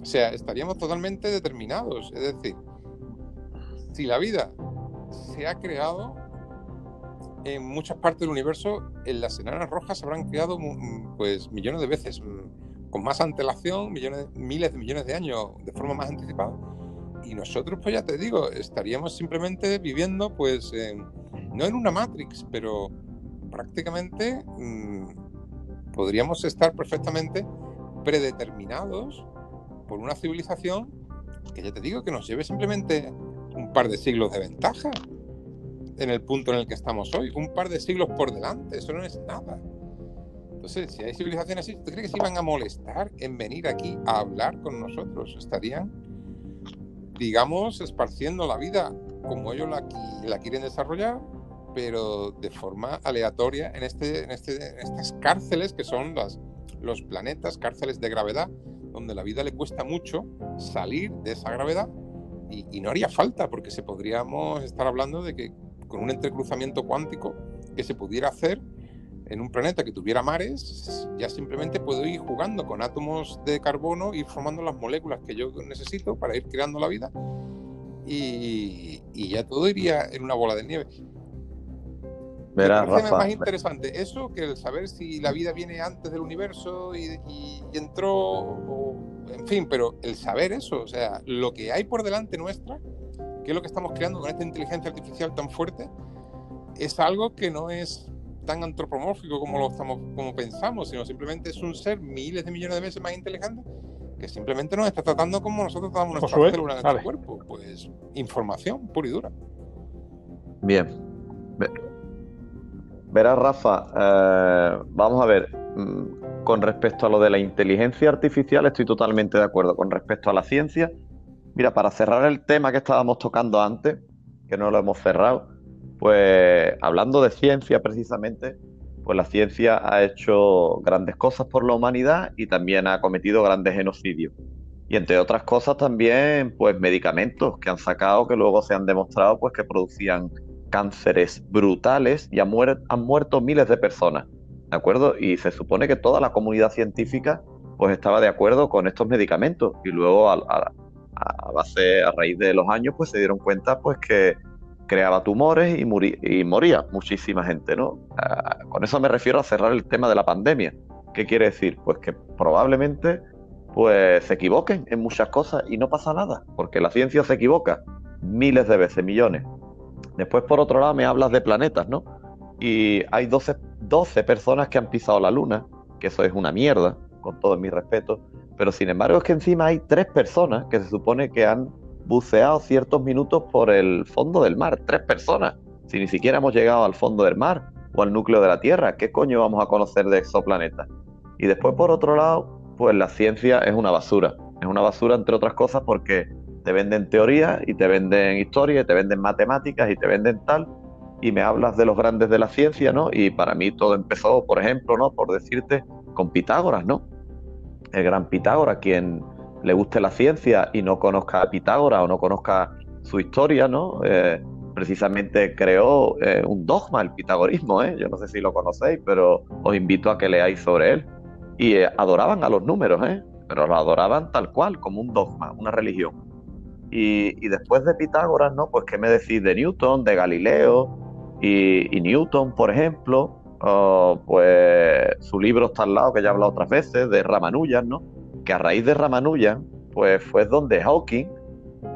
O sea, estaríamos totalmente determinados. Es decir, si la vida se ha creado en muchas partes del universo, en las enanas rojas se habrán creado mm, pues millones de veces, mm, con más antelación, millones, miles de millones de años, de forma más anticipada. Y nosotros, pues ya te digo, estaríamos simplemente viviendo, pues, no en una Matrix, pero prácticamente mm, podríamos estar perfectamente predeterminados por una civilización que ya te digo que nos lleve simplemente un par de siglos de ventaja en el punto en el que estamos hoy, un par de siglos por delante, eso no es nada. Entonces, si hay civilizaciones así, ¿tú crees que se iban a molestar en venir aquí a hablar con nosotros? Estarían, digamos, esparciendo la vida como ellos la, la quieren desarrollar, pero de forma aleatoria en, este, en, este, en estas cárceles que son las, los planetas, cárceles de gravedad, donde la vida le cuesta mucho salir de esa gravedad y, y no haría falta, porque se podríamos estar hablando de que con un entrecruzamiento cuántico que se pudiera hacer en un planeta que tuviera mares, ya simplemente puedo ir jugando con átomos de carbono y formando las moléculas que yo necesito para ir creando la vida y, ya todo iría en una bola de nieve. Verás, Rafa, más interesante eso que el saber si la vida viene antes del universo y, entró, o, en fin, pero el saber eso, o sea, lo que hay por delante nuestra, que es lo que estamos creando con esta inteligencia artificial tan fuerte, es algo que no es tan antropomórfico como lo estamos, como pensamos, sino simplemente es un ser miles de millones de veces más inteligente que simplemente nos está tratando como nosotros tratamos nuestra célula en nuestro cuerpo. Pues información pura y dura. Bien. Verás, Rafa, eh, vamos a ver. Mm, con respecto a lo de la inteligencia artificial, estoy totalmente de acuerdo. Con respecto a la ciencia, Mira, para cerrar el tema que estábamos tocando antes, que no lo hemos cerrado, pues hablando de ciencia precisamente, pues la ciencia ha hecho grandes cosas por la humanidad y también ha cometido grandes genocidios. Y entre otras cosas también, pues medicamentos que han sacado que luego se han demostrado pues que producían cánceres brutales y han, muerto miles de personas, ¿de acuerdo? Y se supone que toda la comunidad científica pues estaba de acuerdo con estos medicamentos y luego a base, a raíz de los años, pues se dieron cuenta pues que creaba tumores y, y moría muchísima gente, ¿no? Ah, con eso me refiero a cerrar el tema de la pandemia. ¿Qué quiere decir? Pues que probablemente pues se equivoquen en muchas cosas y no pasa nada, porque la ciencia se equivoca miles de veces, millones. Después, por otro lado, me hablas de planetas, ¿no? Y hay 12, 12 personas que han pisado la Luna, que eso es una mierda, con todo mi respeto, pero sin embargo es que encima hay tres personas que se supone que han buceado ciertos minutos por el fondo del mar. Tres personas. Si ni siquiera hemos llegado al fondo del mar o al núcleo de la Tierra, ¿qué coño vamos a conocer de exoplanetas? Y después, por otro lado, pues la ciencia es una basura. Es una basura, entre otras cosas, porque te venden teoría y te venden historia y te venden matemáticas y te venden tal. Y me hablas de los grandes de la ciencia, ¿no? Y para mí todo empezó, por ejemplo, ¿no? Por decirte, con Pitágoras, ¿no? El gran Pitágoras, quien le guste la ciencia y no conozca a Pitágoras o no conozca su historia, ¿no? Eh, precisamente creó eh, un dogma, el pitagorismo, ¿eh? yo no sé si lo conocéis, pero os invito a que leáis sobre él. Y adoraban a los números, ¿eh? pero lo adoraban tal cual, como un dogma, una religión. Y, después de Pitágoras, ¿no? Pues qué me decís de Newton, de Galileo y, y Newton, por ejemplo, pues su libro está al lado, que ya he hablado otras veces, de Ramanujan, ¿no? Que a raíz de Ramanujan, pues fue donde Hawking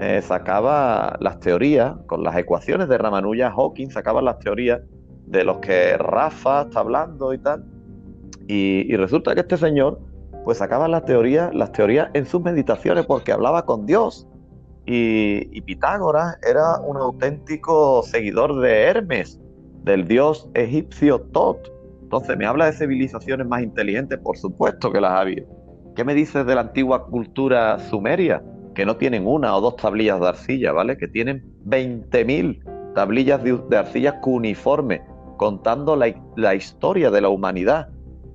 eh, sacaba las teorías, con las ecuaciones de Ramanujan, Hawking sacaba las teorías de los que Rafa está hablando y tal. Y, resulta que este señor, pues sacaba las teorías, las teorías en sus meditaciones porque hablaba con Dios. Y Pitágoras era un auténtico seguidor de Hermes, del dios egipcio Tot. Entonces, me habla de civilizaciones más inteligentes, por supuesto que las ha. ¿Qué me dices de la antigua cultura sumeria? Que no tienen una o dos tablillas de arcilla, ¿vale? Que tienen 20.000 tablillas de, arcilla cuneiforme, contando la, la historia de la humanidad,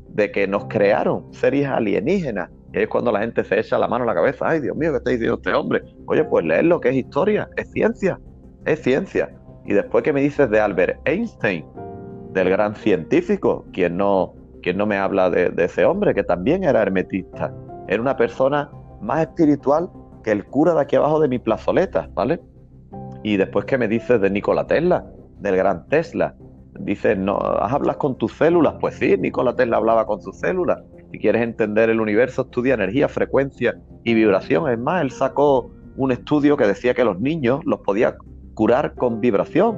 de que nos crearon seres alienígenas. Y es cuando la gente se echa la mano a la cabeza. Ay, Dios mío, ¿qué está diciendo este hombre? Oye, pues leer lo que es historia, es ciencia, es ciencia. Y después, ¿qué me dices de Albert Einstein? Del gran científico, quien no, quien no me habla de, ese hombre, que también era hermetista. Era una persona más espiritual que el cura de aquí abajo de mi plazoleta, ¿vale? Y después, ¿qué me dices de Nikola Tesla? Del gran Tesla. Dices, ¿no, ¿hablas con tus células? Pues sí, Nikola Tesla hablaba con sus células. Si quieres entender el universo, estudia energía, frecuencia y vibración. Es más, él sacó un estudio que decía que los niños los podía curar con vibración.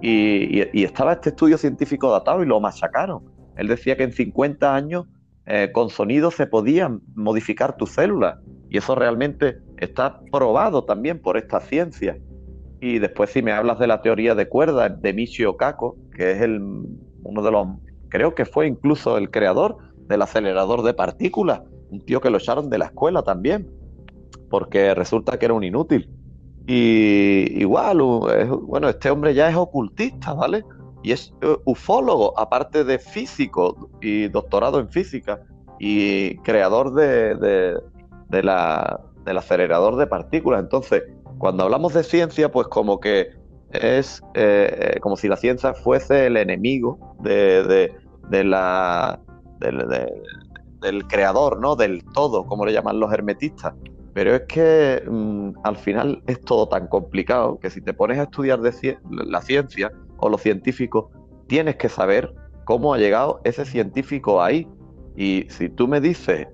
Y, estaba este estudio científico datado y lo machacaron. Él decía que en 50 años eh, con sonido se podían modificar tus células. Y eso realmente está probado también por esta ciencia. Y después si me hablas de la teoría de cuerdas de Michio Kaku, que es el, uno de los, creo que fue incluso el creador del acelerador de partículas, un tío que lo echaron de la escuela también, porque resulta que era un inútil. Y igual, bueno, este hombre ya es ocultista, ¿vale? Y es eh, ufólogo, aparte de físico y doctorado en física y creador de, la, del acelerador de partículas. Entonces, cuando hablamos de ciencia, pues como que es eh, como si la ciencia fuese el enemigo de, la, del creador, ¿no? Del todo, como le llaman los hermetistas. Pero es que mm, al final es todo tan complicado que si te pones a estudiar la ciencia o los científicos, tienes que saber cómo ha llegado ese científico ahí. Y si tú me dices,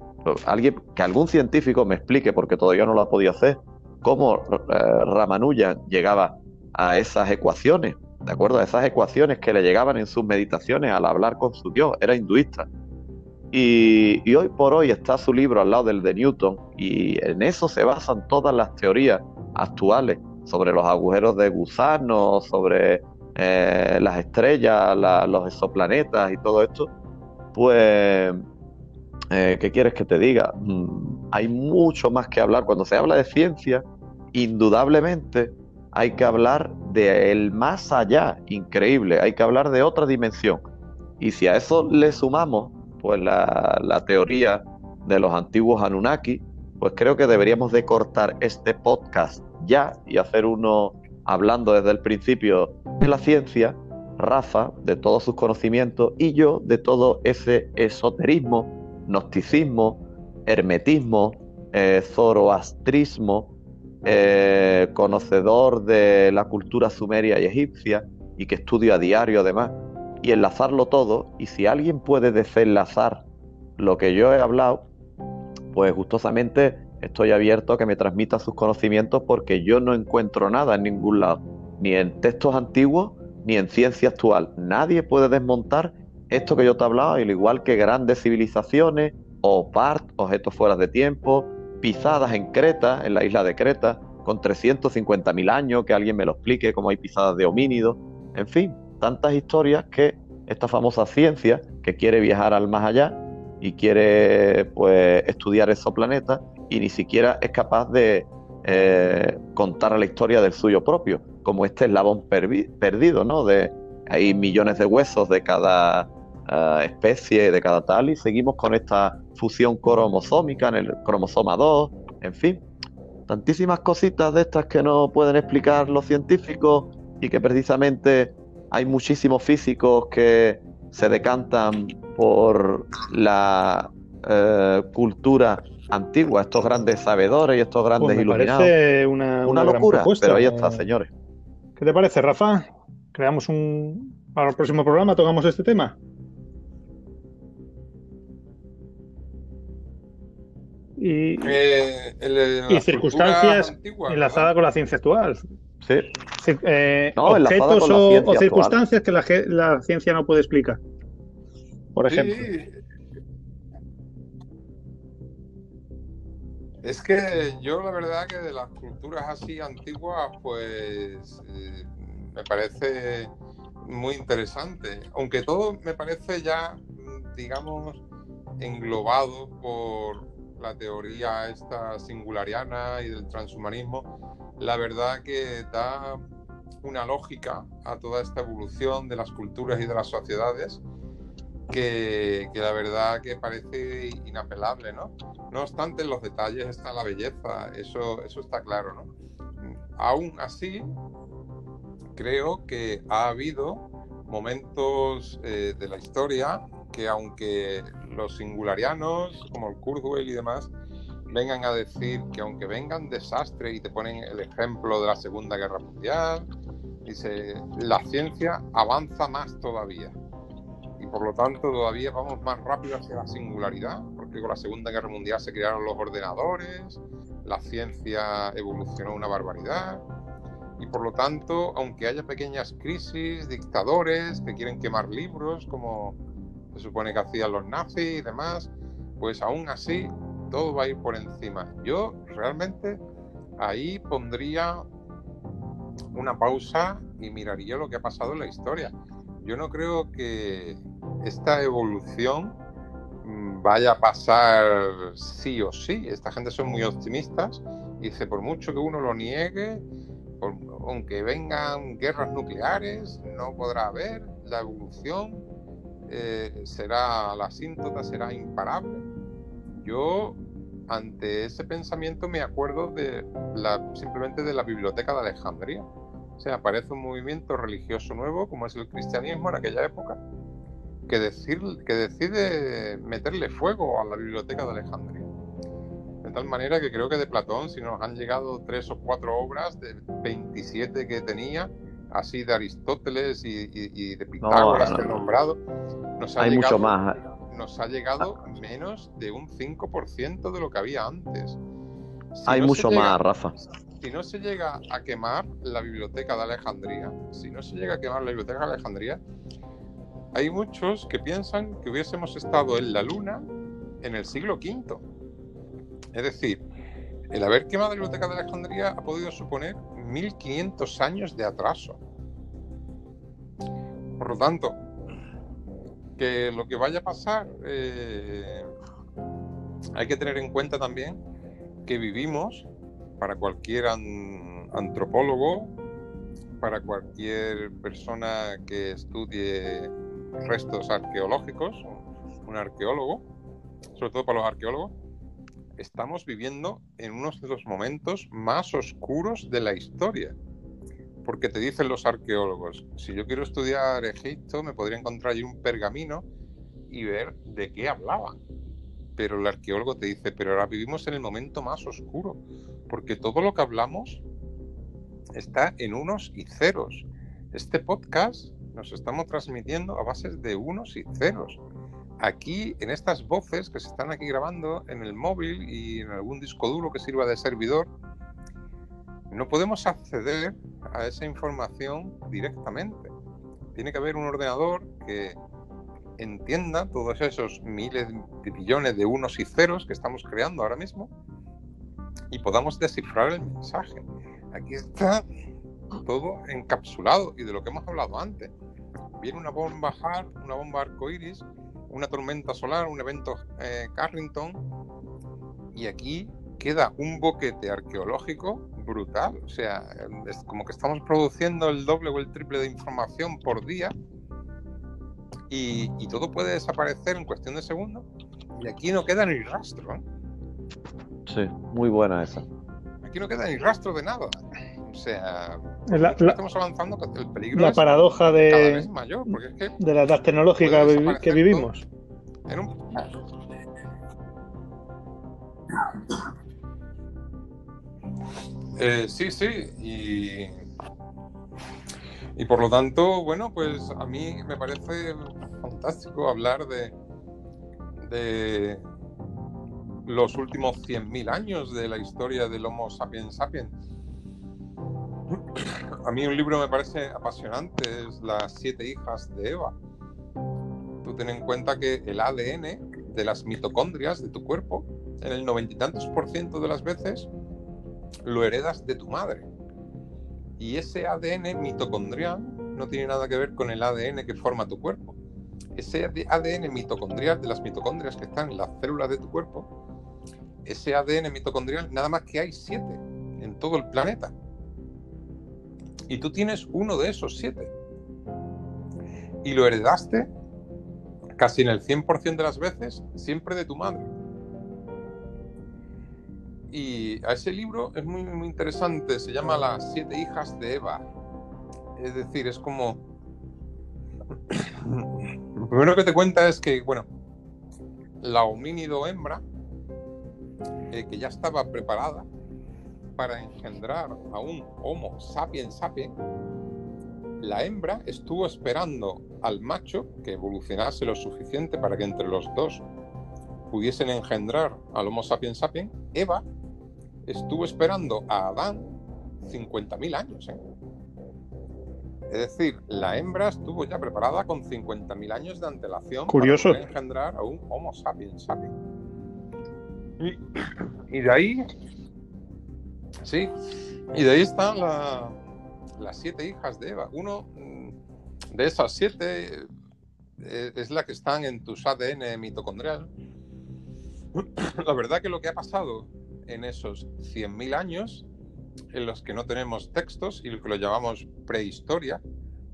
que algún científico me explique, porque todavía no lo ha podido hacer, cómo eh, Ramanujan llegaba a esas ecuaciones, ¿de acuerdo? A esas ecuaciones que le llegaban en sus meditaciones al hablar con su Dios, era hinduista. Y, hoy por hoy está su libro al lado del de Newton y en eso se basan todas las teorías actuales sobre los agujeros de gusano, sobre eh, las estrellas, los exoplanetas y todo esto. Pues, eh, ¿qué quieres que te diga? Mm, hay mucho más que hablar. Cuando se habla de ciencia, indudablemente hay que hablar del más allá, increíble, hay que hablar de otra dimensión. Y si a eso le sumamos pues la, teoría de los antiguos Anunnaki, pues creo que deberíamos de cortar este podcast ya y hacer uno hablando desde el principio de la ciencia, Rafa de todos sus conocimientos y yo de todo ese esoterismo, gnosticismo, hermetismo, eh, zoroastrismo, eh, conocedor de la cultura sumeria y egipcia y que estudio a diario además y enlazarlo todo. Y si alguien puede desenlazar lo que yo he hablado, pues gustosamente estoy abierto a que me transmita sus conocimientos porque yo no encuentro nada en ningún lado, ni en textos antiguos ni en ciencia actual. Nadie puede desmontar esto que yo te he hablado, al igual que grandes civilizaciones, o part, objetos fuera de tiempo, pisadas en Creta, en la isla de Creta, con 350.000 años, que alguien me lo explique, cómo hay pisadas de homínidos, en fin, tantas historias que esta famosa ciencia que quiere viajar al más allá y quiere pues estudiar esos planetas y ni siquiera es capaz de eh, contar la historia del suyo propio, como este eslabón perdido, ¿no? De hay millones de huesos de cada uh, especie, de cada tal, y seguimos con esta fusión cromosómica en el cromosoma 2, en fin, tantísimas cositas de estas que no pueden explicar los científicos y que precisamente hay muchísimos físicos que se decantan por la eh, cultura antigua, estos grandes sabedores y estos grandes pues iluminados. una, una, locura, pero ahí está, señores. ¿Qué te parece, Rafa? ¿Creamos un. Para el próximo programa tocamos este tema? Y, eh, y circunstancias enlazadas con la ciencia actual. Sí. Eh, objetos o, circunstancias que la, ciencia no puede explicar. Por ejemplo. Es que yo la verdad que de las culturas así antiguas, pues eh, me parece muy interesante. Aunque todo me parece ya, digamos, englobado por la teoría esta singulariana y del transhumanismo, la verdad que da una lógica a toda esta evolución de las culturas y de las sociedades que, la verdad que parece inapelable, ¿no? No obstante, en los detalles está la belleza, eso, eso está claro, ¿no? Aún así, creo que ha habido momentos eh, de la historia que aunque los singularianos, como el Kurzweil y demás, vengan a decir que aunque vengan desastres y te ponen el ejemplo de la Segunda Guerra Mundial, dice, la ciencia avanza más todavía. Y por lo tanto todavía vamos más rápido hacia la singularidad, porque con la Segunda Guerra Mundial se crearon los ordenadores, la ciencia evolucionó una barbaridad. Y por lo tanto, aunque haya pequeñas crisis, dictadores que quieren quemar libros, como se supone que hacían los nazis y demás, pues aún así todo va a ir por encima. Yo realmente ahí pondría una pausa y miraría lo que ha pasado en la historia. Yo no creo que esta evolución mm, vaya a pasar sí o sí. Esta gente son muy optimistas y dice, por mucho que uno lo niegue, aunque vengan guerras nucleares, no podrá haber, la evolución eh, será, la asíntota será imparable yo, ante ese pensamiento, me acuerdo de la, simplemente de la Biblioteca de Alejandría. O sea, aparece un movimiento religioso nuevo, como es el cristianismo en aquella época, que, decir, que decide meterle fuego a la Biblioteca de Alejandría. De tal manera que creo que de Platón, si nos han llegado tres o cuatro obras de 27 que tenía, así de Aristóteles y, de Pitágoras, que he nombrado, nos Hay mucho más nos ha llegado menos de un 5% de lo que había antes. Hay mucho más, Rafa. Si no se llega a quemar la biblioteca de Alejandría, si no se llega a quemar la biblioteca de Alejandría, hay muchos que piensan que hubiésemos estado en la Luna en el siglo V. Es decir, el haber quemado la biblioteca de Alejandría ha podido suponer 1500 años de atraso. Por lo tanto, que lo que vaya a pasar, eh, hay que tener en cuenta también que vivimos, para cualquier antropólogo, para cualquier persona que estudie restos arqueológicos, un arqueólogo, sobre todo para los arqueólogos, estamos viviendo en uno de los momentos más oscuros de la historia porque te dicen los arqueólogos, si yo quiero estudiar Egipto, me podría encontrar allí un pergamino y ver de qué hablaban. Pero el arqueólogo te dice, pero ahora vivimos en el momento más oscuro, porque todo lo que hablamos está en unos y ceros. Este podcast nos estamos transmitiendo a bases de unos y ceros. Aquí, en estas voces que se están aquí grabando en el móvil y en algún disco duro que sirva de servidor, no podemos acceder a esa información directamente. Tiene que haber un ordenador que entienda todos esos miles de billones de unos y ceros que estamos creando ahora mismo y podamos descifrar el mensaje. Aquí está todo encapsulado y de lo que hemos hablado antes. Viene una bomba HARP, una bomba arcoiris, una tormenta solar, un evento eh, Carrington y aquí queda un boquete arqueológico brutal. O sea, es como que estamos produciendo el doble o el triple de información por día y, todo puede desaparecer en cuestión de segundos y aquí no queda ni rastro. ¿eh? Sí, muy buena esa. Aquí no queda ni rastro de nada. O sea, estamos avanzando, el peligro la paradoja de, de la edad tecnológica que vivimos. En un... Eh, sí, sí, y, y por lo tanto, bueno, pues a mí me parece fantástico hablar de, de los últimos 100.000 años de la historia del Homo sapiens sapiens. A mí un libro me parece apasionante, es Las siete hijas de Eva. Tú ten en cuenta que el ADN de las mitocondrias de tu cuerpo, en el noventa y tantos por ciento de las veces, lo heredas de tu madre. Y ese ADN mitocondrial no tiene nada que ver con el ADN que forma tu cuerpo. Ese ADN mitocondrial de las mitocondrias que están en las células de tu cuerpo, ese ADN mitocondrial nada más que hay siete en todo el planeta. Y tú tienes uno de esos siete. Y lo heredaste casi en el 100% de las veces siempre de tu madre. Y a ese libro es muy, muy interesante, se llama Las siete hijas de Eva. Es decir, es como... Lo primero que te cuenta es que, bueno, la homínido hembra eh, que ya estaba preparada para engendrar a un Homo sapiens sapiens, la hembra estuvo esperando al macho que evolucionase lo suficiente para que entre los dos pudiesen engendrar al Homo sapiens sapiens. Eva estuvo esperando a Adán 50.000 años. ¿eh? Es decir, la hembra estuvo ya preparada con 50.000 años de antelación Curioso. para engendrar a un Homo sapiens sapiens. Y, de ahí, sí, y de ahí están las siete hijas de Eva. Uno mm, de esas siete eh, es la que están en tus ADN mitocondrial. La verdad que lo que ha pasado en esos 100.000 años en los que no tenemos textos y lo que lo llamamos prehistoria,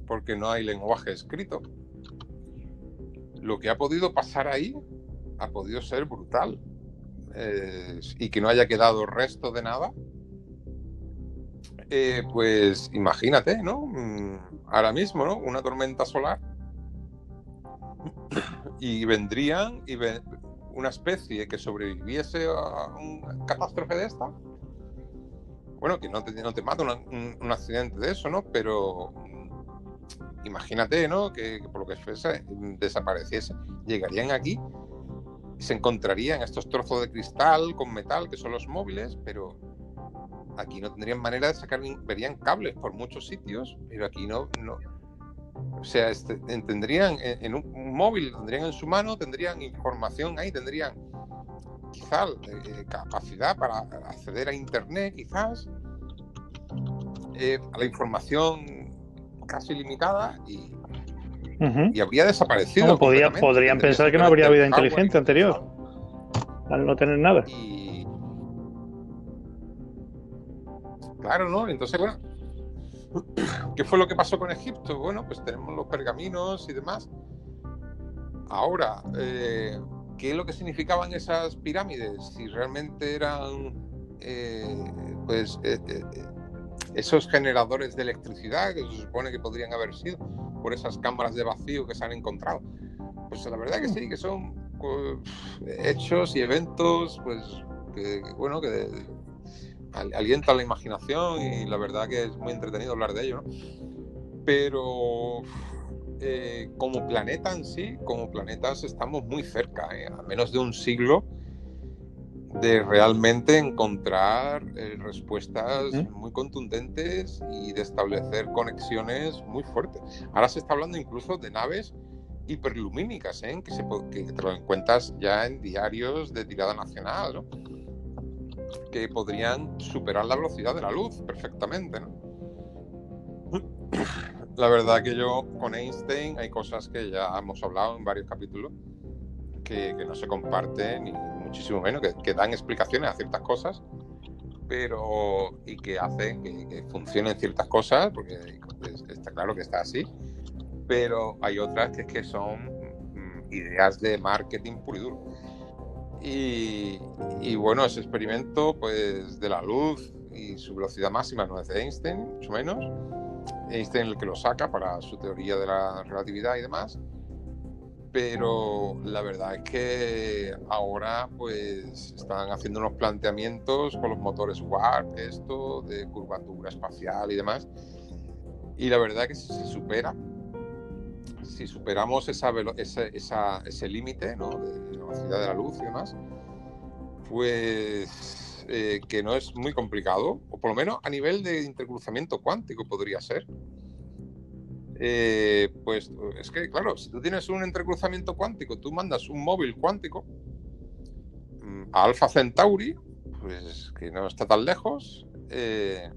porque no hay lenguaje escrito. Lo que ha podido pasar ahí ha podido ser brutal. Eh, y que no haya quedado resto de nada, eh, pues imagínate, ¿no? Mm, ahora mismo, ¿no? Una tormenta solar y vendrían y una especie que sobreviviese a una catástrofe de esta bueno, que no te, no mata un, accidente de eso, ¿no? Pero mm, imagínate, ¿no? Que, por lo que fuese desapareciese. Llegarían aquí, se encontrarían estos trozos de cristal con metal, que son los móviles, pero aquí no tendrían manera de sacar, verían cables por muchos sitios, pero aquí no, no. O sea, este, tendrían en, un, móvil, tendrían en su mano, tendrían información ahí, tendrían quizás eh, capacidad para acceder a Internet, quizás, eh, a la información casi limitada y, y habría desaparecido. podrían pensar que no habría vida inteligente anterior, al no tener nada. Y... Claro, ¿no? Entonces, bueno, ¿qué fue lo que pasó con Egipto? Bueno, pues tenemos los pergaminos y demás. Ahora, eh, ¿qué es lo que significaban esas pirámides? Si realmente eran, eh, pues, eh, esos generadores de electricidad que se supone que podrían haber sido por esas cámaras de vacío que se han encontrado. Pues la verdad que sí, que son pues, hechos y eventos, pues, bueno, que alientan la imaginación y la verdad que es muy entretenido hablar de ello, Pero eh, como planeta en sí, como planetas estamos muy cerca, ¿eh? a menos de un siglo de realmente encontrar eh, respuestas muy contundentes y de establecer conexiones muy fuertes. Ahora se está hablando incluso de naves hiperlumínicas, que, se, que te lo encuentras ya en diarios de tirada nacional, que podrían superar la velocidad de la luz perfectamente. ¿no? La verdad que yo con Einstein hay cosas que ya hemos hablado en varios capítulos que, no se comparten, ni muchísimo menos, que, dan explicaciones a ciertas cosas, pero y que hacen que, funcionen ciertas cosas, porque está claro que está así, pero hay otras que, que son mm, ideas de marketing puro y duro. Y, y, bueno, ese experimento pues, de la luz y su velocidad máxima no es de Einstein, mucho menos, Einstein el que lo saca para su teoría de la relatividad y demás. Pero la verdad es que ahora pues están haciendo unos planteamientos con los motores Warp, esto de curvatura espacial y demás. Y la verdad es que si se supera, si superamos esa, ese límite ¿no? de la velocidad de la luz y demás, pues eh, que no es muy complicado, o por lo menos a nivel de intercruzamiento cuántico podría ser. Eh, pues es que, claro, si tú tienes un intercruzamiento cuántico, tú mandas un móvil cuántico mm, a Alpha Centauri, pues que no está tan lejos. Eh,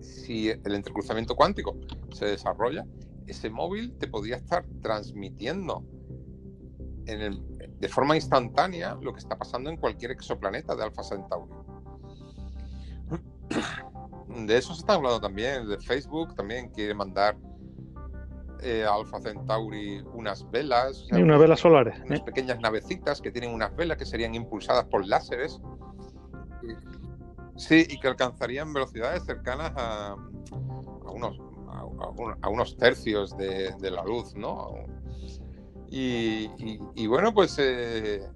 si el intercruzamiento cuántico se desarrolla, ese móvil te podría estar transmitiendo en el, de forma instantánea lo que está pasando en cualquier exoplaneta de Alpha Centauri. De eso se está hablando también, de Facebook también quiere mandar eh, a Alpha Centauri unas velas. y unas velas solares. Unas ¿eh? pequeñas navecitas que tienen unas velas que serían impulsadas por láseres. Sí, y que alcanzarían velocidades cercanas a, unos, a, unos tercios de, la luz, ¿no? Y, bueno, pues eh,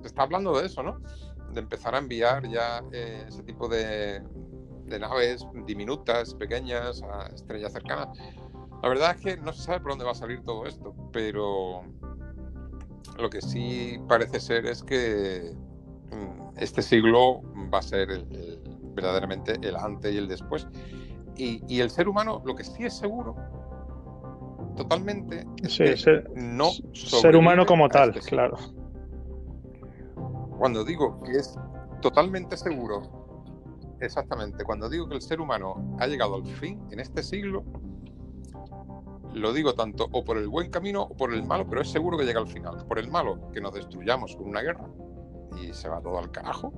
se está hablando de eso, ¿no? De empezar a enviar ya eh, ese tipo de, de naves diminutas, pequeñas, a estrellas cercanas. La verdad es que no se sabe por dónde va a salir todo esto, pero lo que sí parece ser es que mm, este siglo va a ser verdaderamente el antes y el después. Y, el ser humano, lo que sí es seguro, totalmente, es que ser, no ser humano como tal, este claro. Cuando digo que es totalmente seguro, exactamente, cuando digo que el ser humano ha llegado al fin en este siglo, lo digo tanto o por el buen camino o por el malo, pero es seguro que llega al final. Por el malo, que nos destruyamos con una guerra y se va todo al carajo.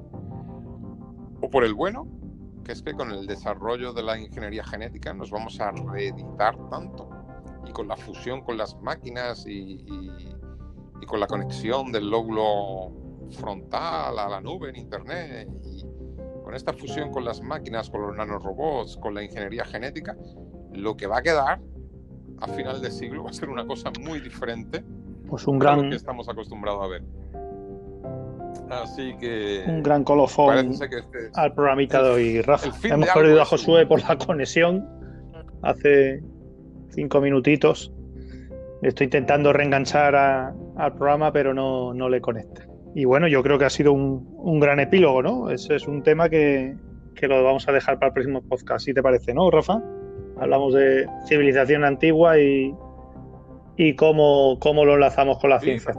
O por el bueno, que es que con el desarrollo de la ingeniería genética nos vamos a reeditar tanto y con la fusión con las máquinas y, y con la conexión del lóbulo frontal a la nube en Internet y con esta fusión con las máquinas, con los nanorobots, con la ingeniería genética, lo que va a quedar a final de siglo va a ser una cosa muy diferente pues un gran... lo que estamos acostumbrados a ver. Así que. Un gran colofón este al programita de hoy, Rafa. Hemos perdido a Josué por la conexión hace cinco minutitos. Estoy intentando reenganchar al programa, pero no, no, le conecta. Y bueno, yo creo que ha sido un, un gran epílogo, ¿no? Ese es un tema que, que, lo vamos a dejar para el próximo podcast, si te parece, ¿no, Rafa? Hablamos de civilización antigua y, y cómo, cómo lo enlazamos con la ciencia.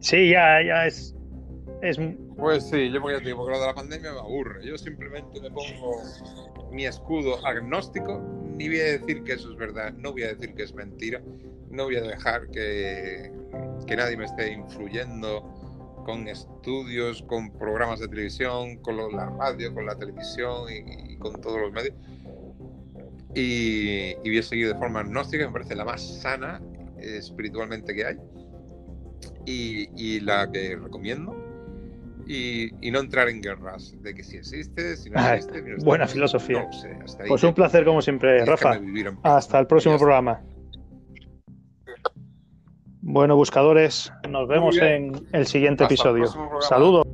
Sí, ya, ya es, es. Pues sí, yo porque lo de la pandemia me aburre. Yo simplemente me pongo mi escudo agnóstico, ni voy a decir que eso es verdad, no voy a decir que es mentira, no voy a dejar que, que nadie me esté influyendo con estudios, con programas de televisión, con la radio, con la televisión y, con todos los medios. Y, voy a seguir de forma agnóstica, me parece la más sana espiritualmente que hay y, la que recomiendo. Y, no entrar en guerras de que si existe, si no ah, existe. buena filosofía. pues un placer como siempre, Rafa. Hasta el próximo programa. Bueno, buscadores, nos vemos en el siguiente episodio. Saludos.